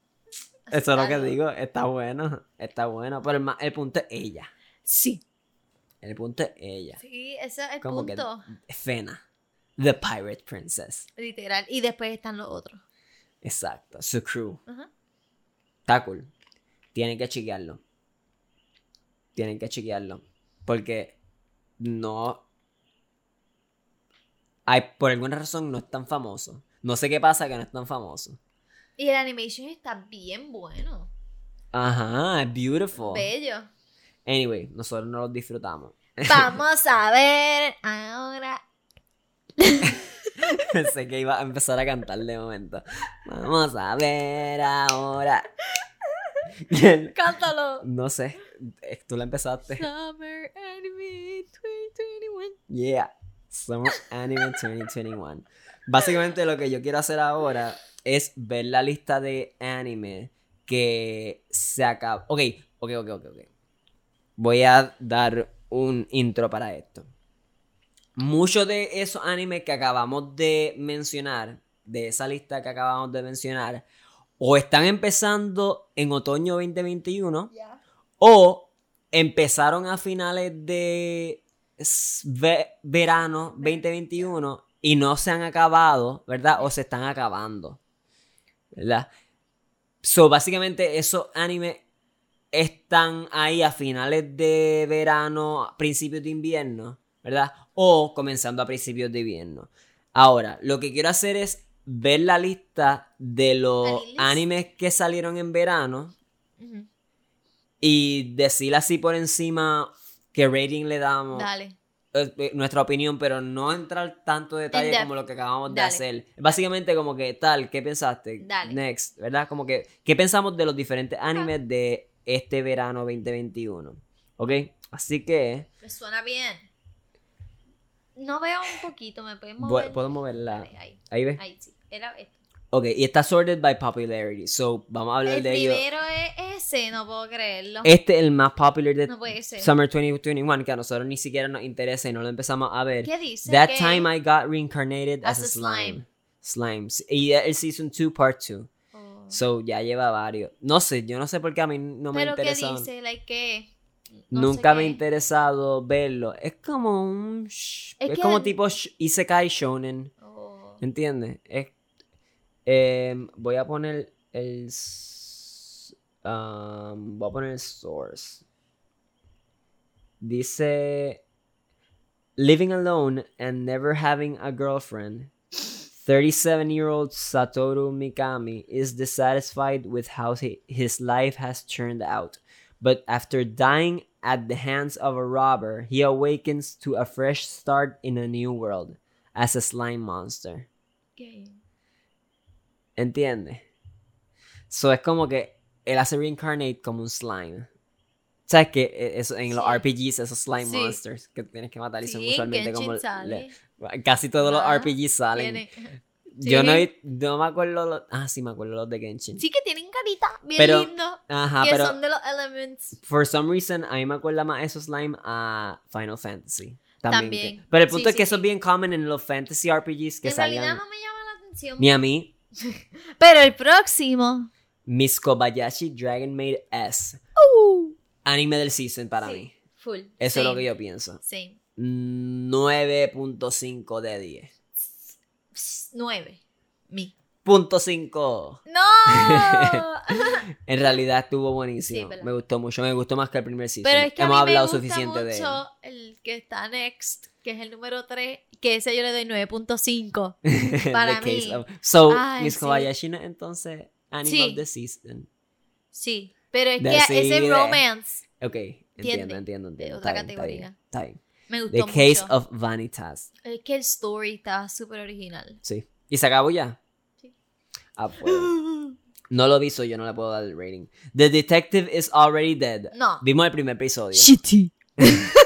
Eso es lo que digo, está bueno, está bueno, pero el, punto es ella. Sí. El punto es ella. Sí, ese es el Como que punto. Fena. The Pirate Princess. Literal. Y después están los otros. Exacto. Su crew. Ajá. Está cool. Tienen que chequearlo. Tienen que chequearlo. Porque no. Hay, por alguna razón no es tan famoso. No sé qué pasa que no es tan famoso. Y el animation está bien bueno. Ajá, es beautiful. Bello. Anyway, nosotros no los disfrutamos. *laughs* Vamos a ver ahora. *laughs* Pensé que iba a empezar a cantar de momento. Vamos a ver ahora. *laughs* Cántalo. no sé, eh, tú la empezaste. Summer Anime 2021. Yeah. Summer Anime 2021. Básicamente lo que yo quiero hacer ahora es ver la lista de anime que se acaba. Ok, ok, ok, ok, ok. Voy a dar un intro para esto. Muchos de esos animes que acabamos de mencionar, de esa lista que acabamos de mencionar, o están empezando en otoño 2021 Ya. o empezaron a finales de verano 2021 y no se han acabado, ¿verdad? O se están acabando, ¿verdad? So, básicamente esos animes están ahí a finales de verano, principios de invierno, ¿verdad? O comenzando a principios de invierno. Ahora, lo que quiero hacer es ver la lista de los animes que salieron en verano y decir así por encima qué rating le damos, Dale. eh, nuestra opinión, pero no entrar tanto detalle como lo que acabamos de hacer. Básicamente como que tal, ¿qué pensaste? Dale. Next, ¿verdad? Como que, ¿qué pensamos de los diferentes animes de este verano 2021? ¿Ok? Así que, Me suena bien. No veo un poquito, me puedes mover. puedo moverla. Dale, ahí. Ahí ves. Ahí sí. Era esto. Ok, y está sorted by popularity. So, vamos a hablar El de ello. primero es ese, no puedo creerlo. Este es el más popular de No. Summer 2021, que a nosotros ni siquiera nos interesa y no lo empezamos a ver. ¿Qué dice? That que- time I got reincarnated as, a slime. slime. Slimes. Y el season 2, part 2. Oh. So ya lleva varios. No sé, yo no sé por qué a mí no me Pero ¿qué interesa. dice? Like, ¿qué? No Nunca me ha interesado verlo. Es como un. Es Es, como tipo Isekai Shonen. Oh. ¿Entiendes? Es, em, voy a poner el. um, voy a poner el source. Dice. Living alone and never having a girlfriend. 37 year old Satoru Mikami is dissatisfied with how he, his life has turned out. But after dying at the hands of a robber, he awakens to a fresh start in a new world as a slime monster. ¿Qué? ¿Entiendes? So es como que él hace reincarnate como un slime. ¿Sabes que eso, en los. RPGs, esos slime Sí. monsters que tienes que matar y son usualmente Genshin como. le- casi todos los RPGs salen. Yo no, no me acuerdo los. Ah, sí, me acuerdo los de Genshin. Sí que tienen carita bien Pero- lindo. Ajá, que pero. son de los elements. For some reason, a mí me acuerda más esos slime a Final Fantasy. También. También. que- pero el punto Sí, es que sí, eso es bien common en los fantasy RPGs que en salían. realidad no me llama la atención. Ni a mí. *laughs* Pero el próximo. Miss Kobayashi Dragon Maid S. Anime del season para Sí, mí. Full. Eso es lo que yo pienso. Same. 9.5 de 10. Pss, Nueve. Mi. Punto 5. ¡No! *laughs* *laughs* En realidad estuvo buenísimo. Sí, me gustó mucho. Me gustó más que el primer season. Pero es que Hemos a mí hablado me gusta suficiente mucho de él. el que está next, que es el número 3, que ese yo le doy 9.5. The *laughs* para case mí. of- So, Ay, Miss sí. Kobayashi no, entonces, Anime Sí. of the Season. Sí, pero es De- que ese romance Ok, entiendo, entiendo, entiendo. otra categoría. Bien. me The gustó Case mucho. of Vanitas. Es que el story está súper original. Sí. ¿Y se acabó ya? Sí. Ah, pues. No lo vi, so yo no le puedo dar el rating. The detective is already dead. No. Vimos el primer episodio. Shitty. *laughs*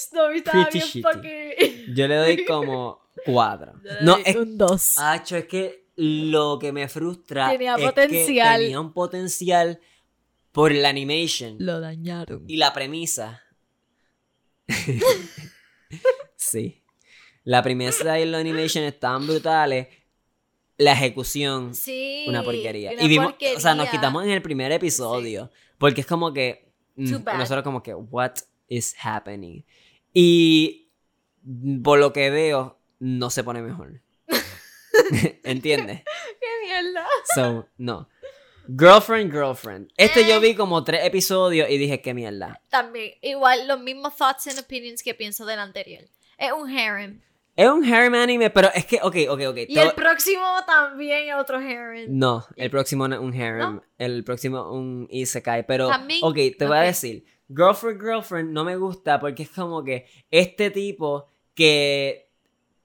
*laughs* el story estaba Pretty bien shitty. fucking... *laughs* Yo le doy *laughs* como cuatro. Yo le No, doy es, un 2. Acho, es que lo que me frustra Tenía es que potencial. tenía un potencial por la animation Lo dañaron. y la premisa. sí. La premisa y la animation estaban brutales. La ejecución, Sí. una porquería. una y vimos, o sea, nos porquería. quitamos en el primer episodio. Porque es como que mm, Too bad. nosotros como que, what is happening? Y por lo que veo, no se pone mejor. *laughs* ¿Entiendes? ¡Qué mierda! So, no. Girlfriend, girlfriend. Este Eh. yo vi como tres episodios y dije, qué mierda. También, igual, los mismos thoughts and opinions que pienso del anterior. Es un harem. Es un harem anime, pero es que, ok, ok, ok. Y el próximo también es otro harem. No, el próximo no es un harem. ¿No? El próximo un isekai. Pero, También- ok, te voy a decir. Girlfriend, girlfriend no me gusta porque es como que este tipo que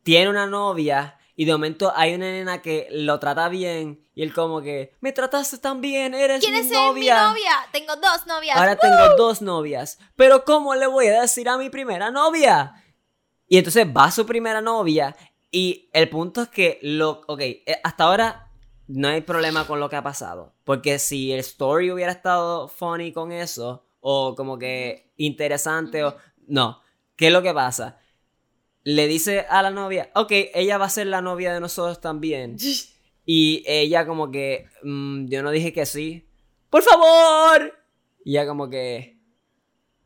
tiene una novia y de momento hay una nena que lo trata bien y él como que, me trataste tan bien, eres mi ¿Quieres ser novia. mi novia? Tengo dos novias. Ahora tengo dos novias. Pero ¿cómo le voy a decir a mi primera novia? Y entonces va su primera novia. Y el punto es que lo. Ok, eh, hasta ahora no hay problema con lo que ha pasado. Porque si el story hubiera estado funny con eso. O como que interesante. O. No. ¿Qué es lo que pasa? Le dice a la novia. Ok, ella va a ser la novia de nosotros también. *laughs* Y ella como que, "Mm, yo no dije que sí. ¡Por favor! Y ella como que,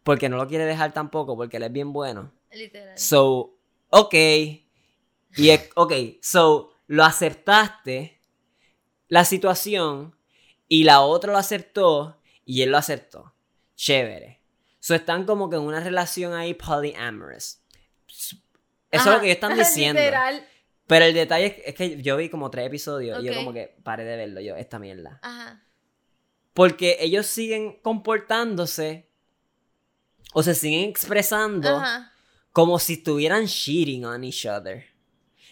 porque no lo quiere dejar tampoco, porque él es bien bueno. Literal. So, ok. Y es, ok, so, lo aceptaste, la situación, y la otra lo aceptó, y él lo aceptó. Chévere. So, están como que en una relación ahí polyamorous. Eso es lo que ellos están diciendo. Literal. Pero el detalle es que, es que yo vi como tres episodios y yo como que paré de verlo, yo, esta mierda. Ajá. Porque ellos siguen comportándose o se siguen expresando Ajá. Como si estuvieran cheating on each other.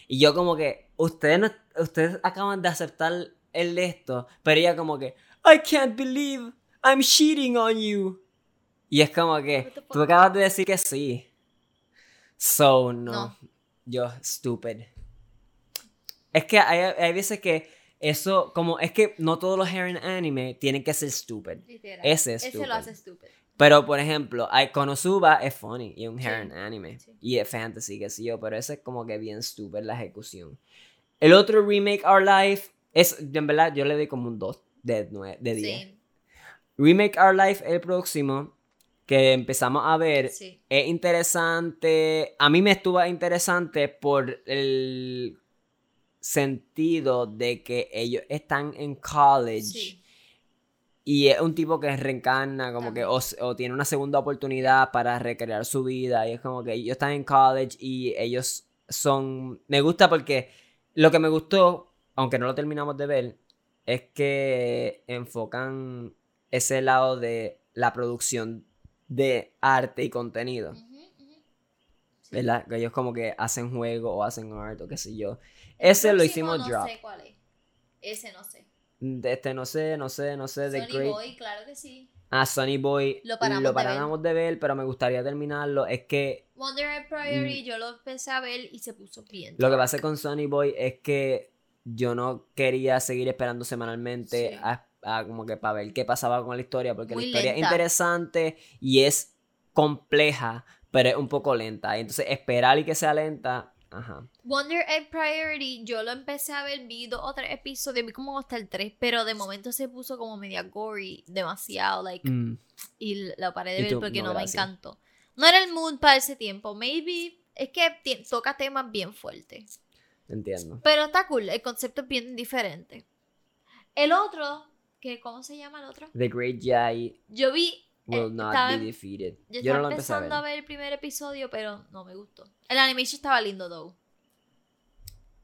Y yo como que, ustedes, no- ustedes acaban de aceptar el esto, pero ella como que, I can't believe I'm cheating on you. Y es como que, tú acabas de decir que sí. So, no. No. Yo, stupid. Es que hay, hay veces que eso, como, es que no todos los harem anime tienen que ser stupid. Literal. Ese es Ese stupid. lo hace estúpido. Pero, por ejemplo, Konosuba es funny y es un Sí. harem anime. Sí. Y es fantasy, qué sé yo, pero ese es como que bien stupid la ejecución. El otro remake, Our Life, es, en verdad, yo le doy como un 2 de, 9, de 10. Sí. Remake Our Life, el próximo, que empezamos a ver, es interesante. A mí me estuvo interesante por el sentido de que ellos están en college. Y es un tipo que reencarna, como que, o, o tiene una segunda oportunidad para recrear su vida. Y es como que ellos están en college y ellos son. Me gusta porque lo que me gustó, aunque no lo terminamos de ver, es que enfocan ese lado de la producción de arte y contenido. ¿Verdad? Que ellos como que hacen juego o hacen art o qué sé yo. El Ese lo hicimos no drop. sé cuál es. Ese no sé. De Este no sé, no sé, no sé. Sony Great. Boy, claro que sí. Ah, Sonny Boy Lo paramos de ver. paramos de ver, pero me gustaría terminarlo. Es que Wonder Egg Priority, yo lo empecé a ver y se puso bien. Mm. lo que pasa con Sonny Boy es que yo no quería seguir esperando semanalmente Sí. a, a como que para ver qué pasaba con la historia, porque Muy la historia es interesante y es compleja, pero es un poco lenta. Y entonces esperar y que sea lenta, ajá. Wonder Egg Priority, yo lo empecé a ver, vi dos o tres episodios, vi como hasta el 3, pero de momento se puso como media gory, demasiado, like, Mm, y la paré de ver tú, porque no, no, me encantó. No era el mood para ese tiempo, maybe, es que toca temas bien fuertes. entiendo. Pero está cool, el concepto es bien diferente. El otro, que ¿cómo se llama el otro? The Great Jai Yo vi, eh, will not estaba, be defeated. yo Yo no lo empecé a empezando ver. a ver el primer episodio, pero no me gustó. El animation estaba lindo, though.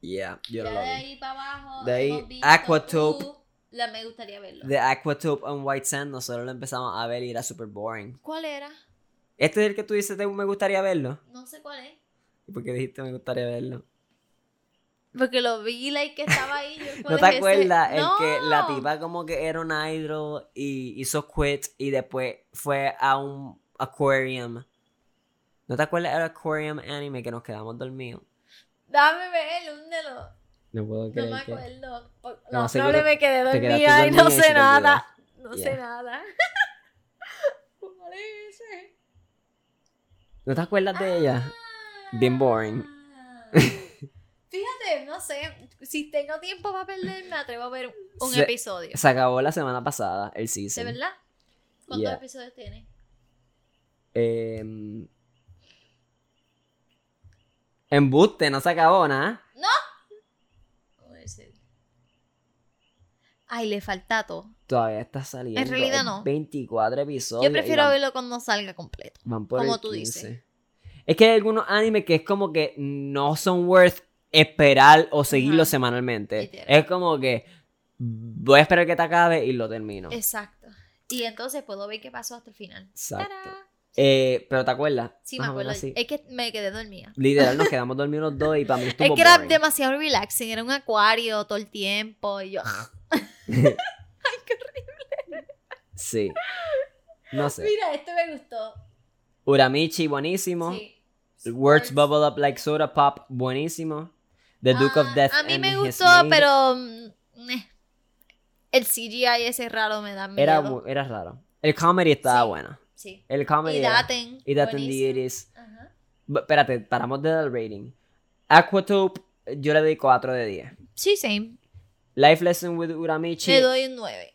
Yeah, yo Ya no lo de vi. ahí para abajo. De ahí, Aquatope. la me gustaría verlo. The Aquatope and White Sand, nosotros lo empezamos a ver y era super boring. ¿Cuál era? Este es el que tú dices, me gustaría verlo. No sé cuál es. ¿Y por qué dijiste me gustaría verlo? Porque lo vi, like, que estaba ahí. yo, *laughs* ¿cuál ¿No es te ese? acuerdas? El que la tipa como que era un idol y hizo quit y después fue a un aquarium. ¿No te acuerdas del aquarium anime que nos quedamos dormidos? Dame ver, húndelo. No puedo No me que... acuerdo. Por- No, No, no me quedé dormida y no sé nada. No Yeah. sé nada. ¿Cuál es ese? ¿No te acuerdas de ella? Bien boring. *laughs* Fíjate, no sé. Si tengo tiempo para perder, me atrevo a ver un Se- episodio. Se acabó la semana pasada, el ¿De season. verdad? ¿Cuántos Yeah. episodios tiene? Em, embuste, no se acabó nada. Ser. Ay, le falta todo. Todavía está saliendo. En realidad no. 24 episodios. Yo prefiero van- verlo cuando salga completo. Van por Como el tú 15. dices. Es que hay algunos animes que es como que no son worth esperar o seguirlo Ajá. semanalmente. Literal. Es como que voy a esperar que te acabe y lo termino. Exacto. Y entonces puedo ver qué pasó hasta el final. Exacto. Eh, pero ¿te acuerdas? Sí, me acuerdo. así. Es que me quedé dormida. Literal, nos *laughs* quedamos dormidos los dos y para mí estuvo Es que era boring. demasiado relaxing. Era un acuario todo el tiempo. Y yo. *laughs* Sí. No sé. Mira, esto me gustó. Uramichi, buenísimo. Sí. Words bubble up like soda pop, buenísimo. The Duke of Ah, Death. A mí and me gustó, pero. mm, eh. El CGI ese raro me da miedo. Era, era raro. El comedy estaba Sí. bueno. Sí. El comedy. Y Daten. Y Daten. Deities. Ajá. B- Espérate, paramos de dar el rating. Aquatope, yo le doy 4 de 10. Sí, same. Life Lesson with Uramichi, Le doy un 9.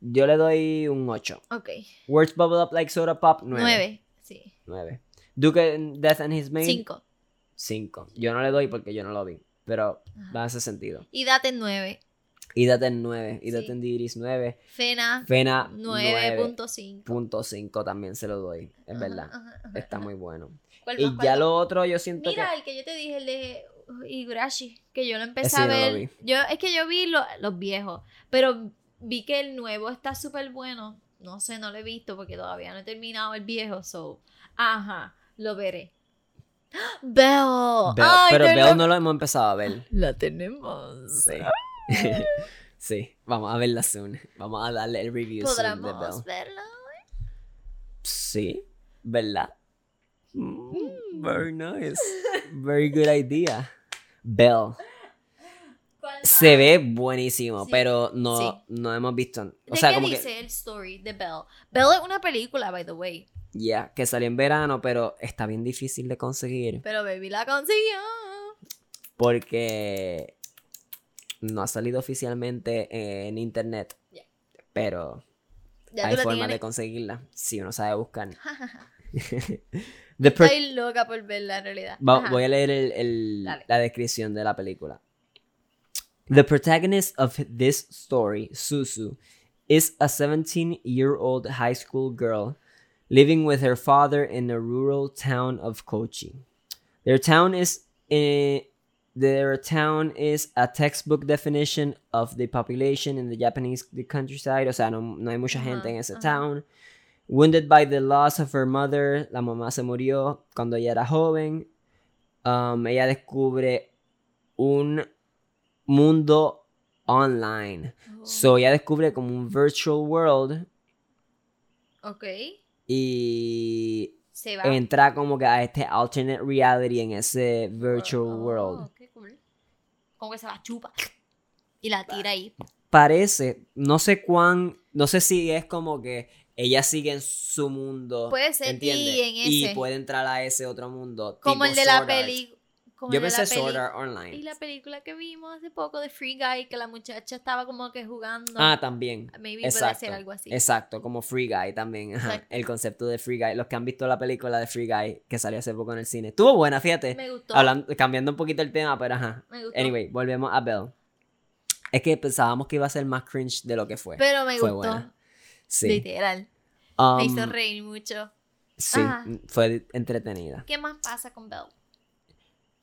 yo le doy un 8. Ok. Words Bubble Up Like Soda Pop, 9. 9. Sí. 9. Duke and Death and His Maid, 5. 5. Yo no le doy porque yo no lo vi. Pero Ajá. va a hacer sentido. Y Daten 9. Y Daten 9. Y Sí. Daten Deities 9. Fena Fena 9.5 9.5. también se lo doy. Es Ajá, verdad. ajá, Está muy bueno. ¿Cuál Y cuál ya lo otro yo siento Mira, que... el que yo te dije, el de Higurashi, que yo lo empecé Ese a yo no lo ver. vi. Yo, es que yo vi lo- los viejos, pero vi que el nuevo está súper bueno. No sé, no lo he visto porque todavía no he terminado el viejo, so. Ajá, lo veré. Bell. Bell- Ay, pero Bell no lo hemos empezado a ver. La tenemos. Sí. *laughs* sí, vamos a verla soon. Vamos a darle el review soon de Bell. verla. Sí, ¿verdad? Mm, very nice. Very good idea. Bell. ¿Cuál Se ve buenísimo, Sí, pero no, sí. no hemos visto. O ¿De sea, qué como dice que. el story de Bell? Bell es una película, by the way. Ya, que salió en verano, pero está bien difícil de conseguir. Pero Baby la consiguió. Porque no ha salido oficialmente en internet. Ya. Pero Ya hay forma de conseguirla si uno sabe buscar. *laughs* Estoy loca por verla en realidad. Va- voy a leer el- la descripción de la película. The protagonist of this story, Susu, is a 17 year old high school girl living with her father in a rural town of Kochi. Their town is in, their town is a textbook definition of the population in the Japanese the countryside. O sea, no, no hay mucha gente Ajá, en ese ajá. town. Wounded by the loss of her mother, la mamá se murió cuando ella era joven. Um, ella descubre un mundo online. Oh, So ella descubre como un virtual world ok. y Se va. entra como que a este alternate reality en ese virtual Oh, world. cool. Como que se la chupa. Y la tira ahí. Parece, no sé cuán, no sé si es como que ella sigue en su mundo. Puede ser, y Y puede entrar a ese otro mundo. Como el de la peli. Como Yo pensé Sword Art Online. Y la película que vimos hace poco de Free Guy, que la muchacha estaba como que jugando. Ah, también. Maybe puede ser algo así. Exacto, como Free Guy también. ajá. El concepto de Free Guy. Los que han visto la película de Free Guy que salió hace poco en el cine. Estuvo buena, fíjate. Me gustó. Hablando, cambiando un poquito el tema, pero ajá. Me gustó. Anyway, volvemos a Belle. Es que pensábamos que iba a ser más cringe de lo que fue. Pero me Fue gustó. buena. Sí. Literal. Um, me hizo reír mucho. sí, Ah. fue entretenida. ¿Qué más pasa con Belle?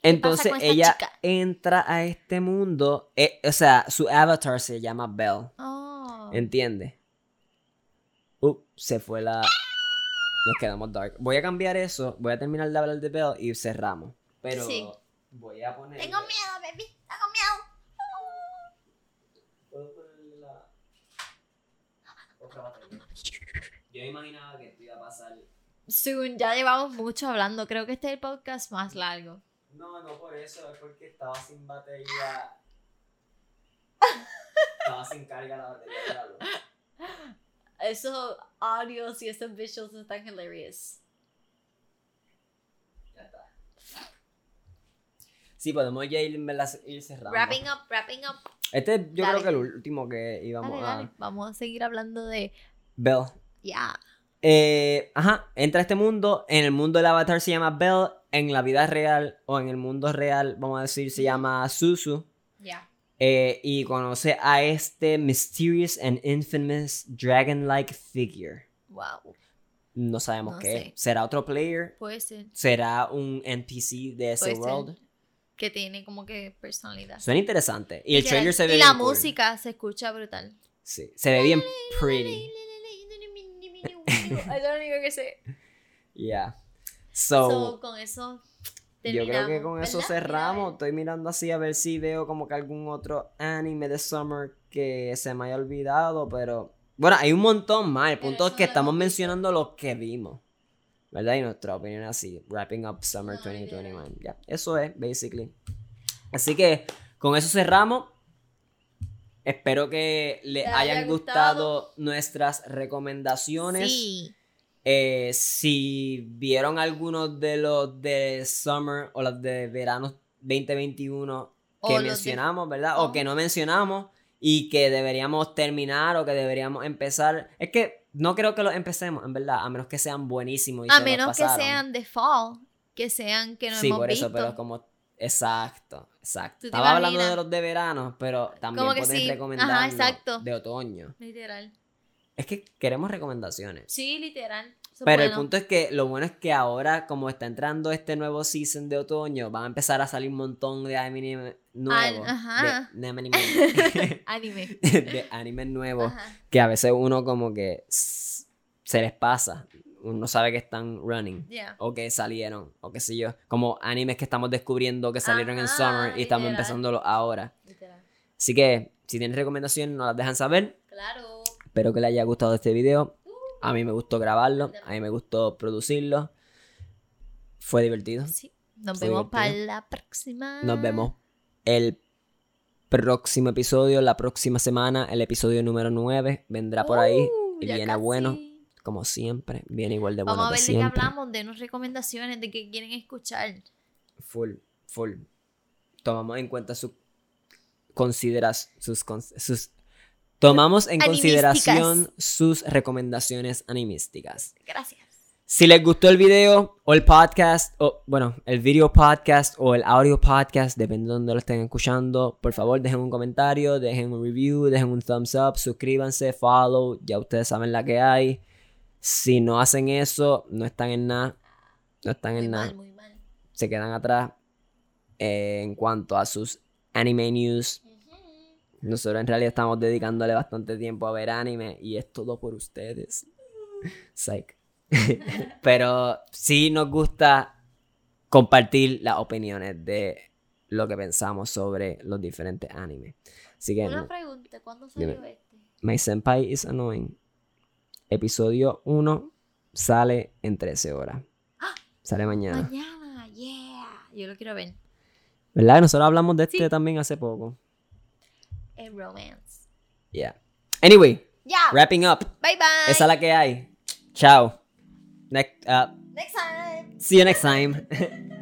Entonces ella chica? entra a este mundo. eh, o sea, su avatar se llama Belle. Oh. ¿Entiendes? Uh, se fue la. Nos quedamos dark. Voy a cambiar eso. Voy a terminar de hablar de Belle y cerramos. Pero Sí. voy a poner. Tengo miedo, baby. Tengo miedo. ¿Puedo ponerle la otra batería? Yo imaginaba que esto iba a pasar. Soon, ya llevamos mucho hablando. Creo que este es el podcast más largo. No, no por eso, es porque estaba sin batería. estaba sin carga la batería de la luz. Esos audios y esos visuals están hilarious. Ya está. Sí, podemos ya ir, ir cerrando. Wrapping up, wrapping up. Este yo Dale. creo que el último que íbamos Dale, a. dale. Vamos a seguir hablando de. Bell. Ya. eh, ajá, entra a este mundo. En el mundo del avatar se llama Bell. En la vida real o en el mundo real, vamos a decir, se llama Susu. Ya. Eh, y conoce a este mysterious and infamous dragon-like figure. Wow. No sabemos No qué. sé. ¿Será otro player? Puede ser. ¿Será un NPC de ese Puede ser. world? Que tiene como que personalidad. Suena interesante. Y el trailer se ve Y bien la cool. música se escucha brutal. Sí, se ve bien pretty. Es lo único que sé. Yeah. So, So, con eso yo creo que con eso cerramos. Mira, Estoy mirando así a ver si veo como que algún otro anime de Summer que se me haya olvidado, pero... Bueno, hay un montón más. El punto es que estamos mencionando los que vimos. ¿Verdad? Y nuestra opinión así. Wrapping up Summer No, 2021. Ya, eso es, basically. Así que con eso cerramos. Espero que les hayan haya gustado gustado. nuestras recomendaciones. Sí. Eh, si vieron algunos de los de Summer o los de verano 2021 O que de- mencionamos, ¿verdad? O o- que no mencionamos y que deberíamos terminar o que deberíamos empezar. Es que no creo que los empecemos, en verdad, a menos que sean buenísimos. Y A se menos que sean de fall. Que sean que no sí, hemos por eso, pero como. Exacto, exacto. ¿Tú te Estaba hablando de los de verano, pero también pueden sí. recomendar de otoño. Literal. Es que queremos recomendaciones. Sí, literal. Eso Pero el punto es que lo bueno es que ahora, como está entrando este nuevo season de otoño, van a empezar a salir un montón de anime nuevos. ajá. De, *laughs* *laughs* de anime, Anime. de anime nuevos. Ajá. Que a veces uno como que se les pasa. Uno sabe que están running. Ya. O que salieron. O qué sé yo. Como animes que estamos descubriendo que salieron en Summer y estamos literal. empezándolo ahora. Literal. Así que, si tienen recomendaciones, nos las dejan saber. Claro. Espero que les haya gustado este video. A mí me gustó grabarlo, a mí me gustó producirlo. Fue divertido. Sí. Nos Fue vemos para la próxima. Nos vemos el próximo episodio, la próxima semana, el episodio número 9. Vendrá por ahí Uh, y viene casi. bueno, como siempre. Viene igual de bueno Vamos a ver de qué hablamos, denos recomendaciones de qué quieren escuchar. Full, full. Tomamos en cuenta sus consideras sus, sus tomamos en consideración sus recomendaciones animísticas. Gracias. Si les gustó el video o el podcast, o bueno, el video podcast o el audio podcast, depende de donde lo estén escuchando, por favor dejen un comentario, dejen un review, dejen un thumbs up, suscríbanse, follow, ya ustedes saben la que hay. Si no hacen eso, no están en nada, no están Muy en nada, se quedan atrás eh, en cuanto a sus anime news. Nosotros en realidad estamos dedicándole bastante tiempo a ver anime y es todo por ustedes. Psych. *laughs* Pero sí nos gusta compartir las opiniones de lo que pensamos sobre los diferentes animes. Así que, Una pregunta, ¿cuándo salió Dime. este? My Senpai is Annoying. Episodio 1 sale en 13 horas. Sale mañana. Mañana, yeah. Yo lo quiero ver. ¿Verdad? Nosotros hablamos de este Sí. también hace poco. Es romance. Yeah. Anyway, Yeah. wrapping up. Bye bye. Esa es la que hay. Chao. Next, uh, Next time. see you next time. *laughs*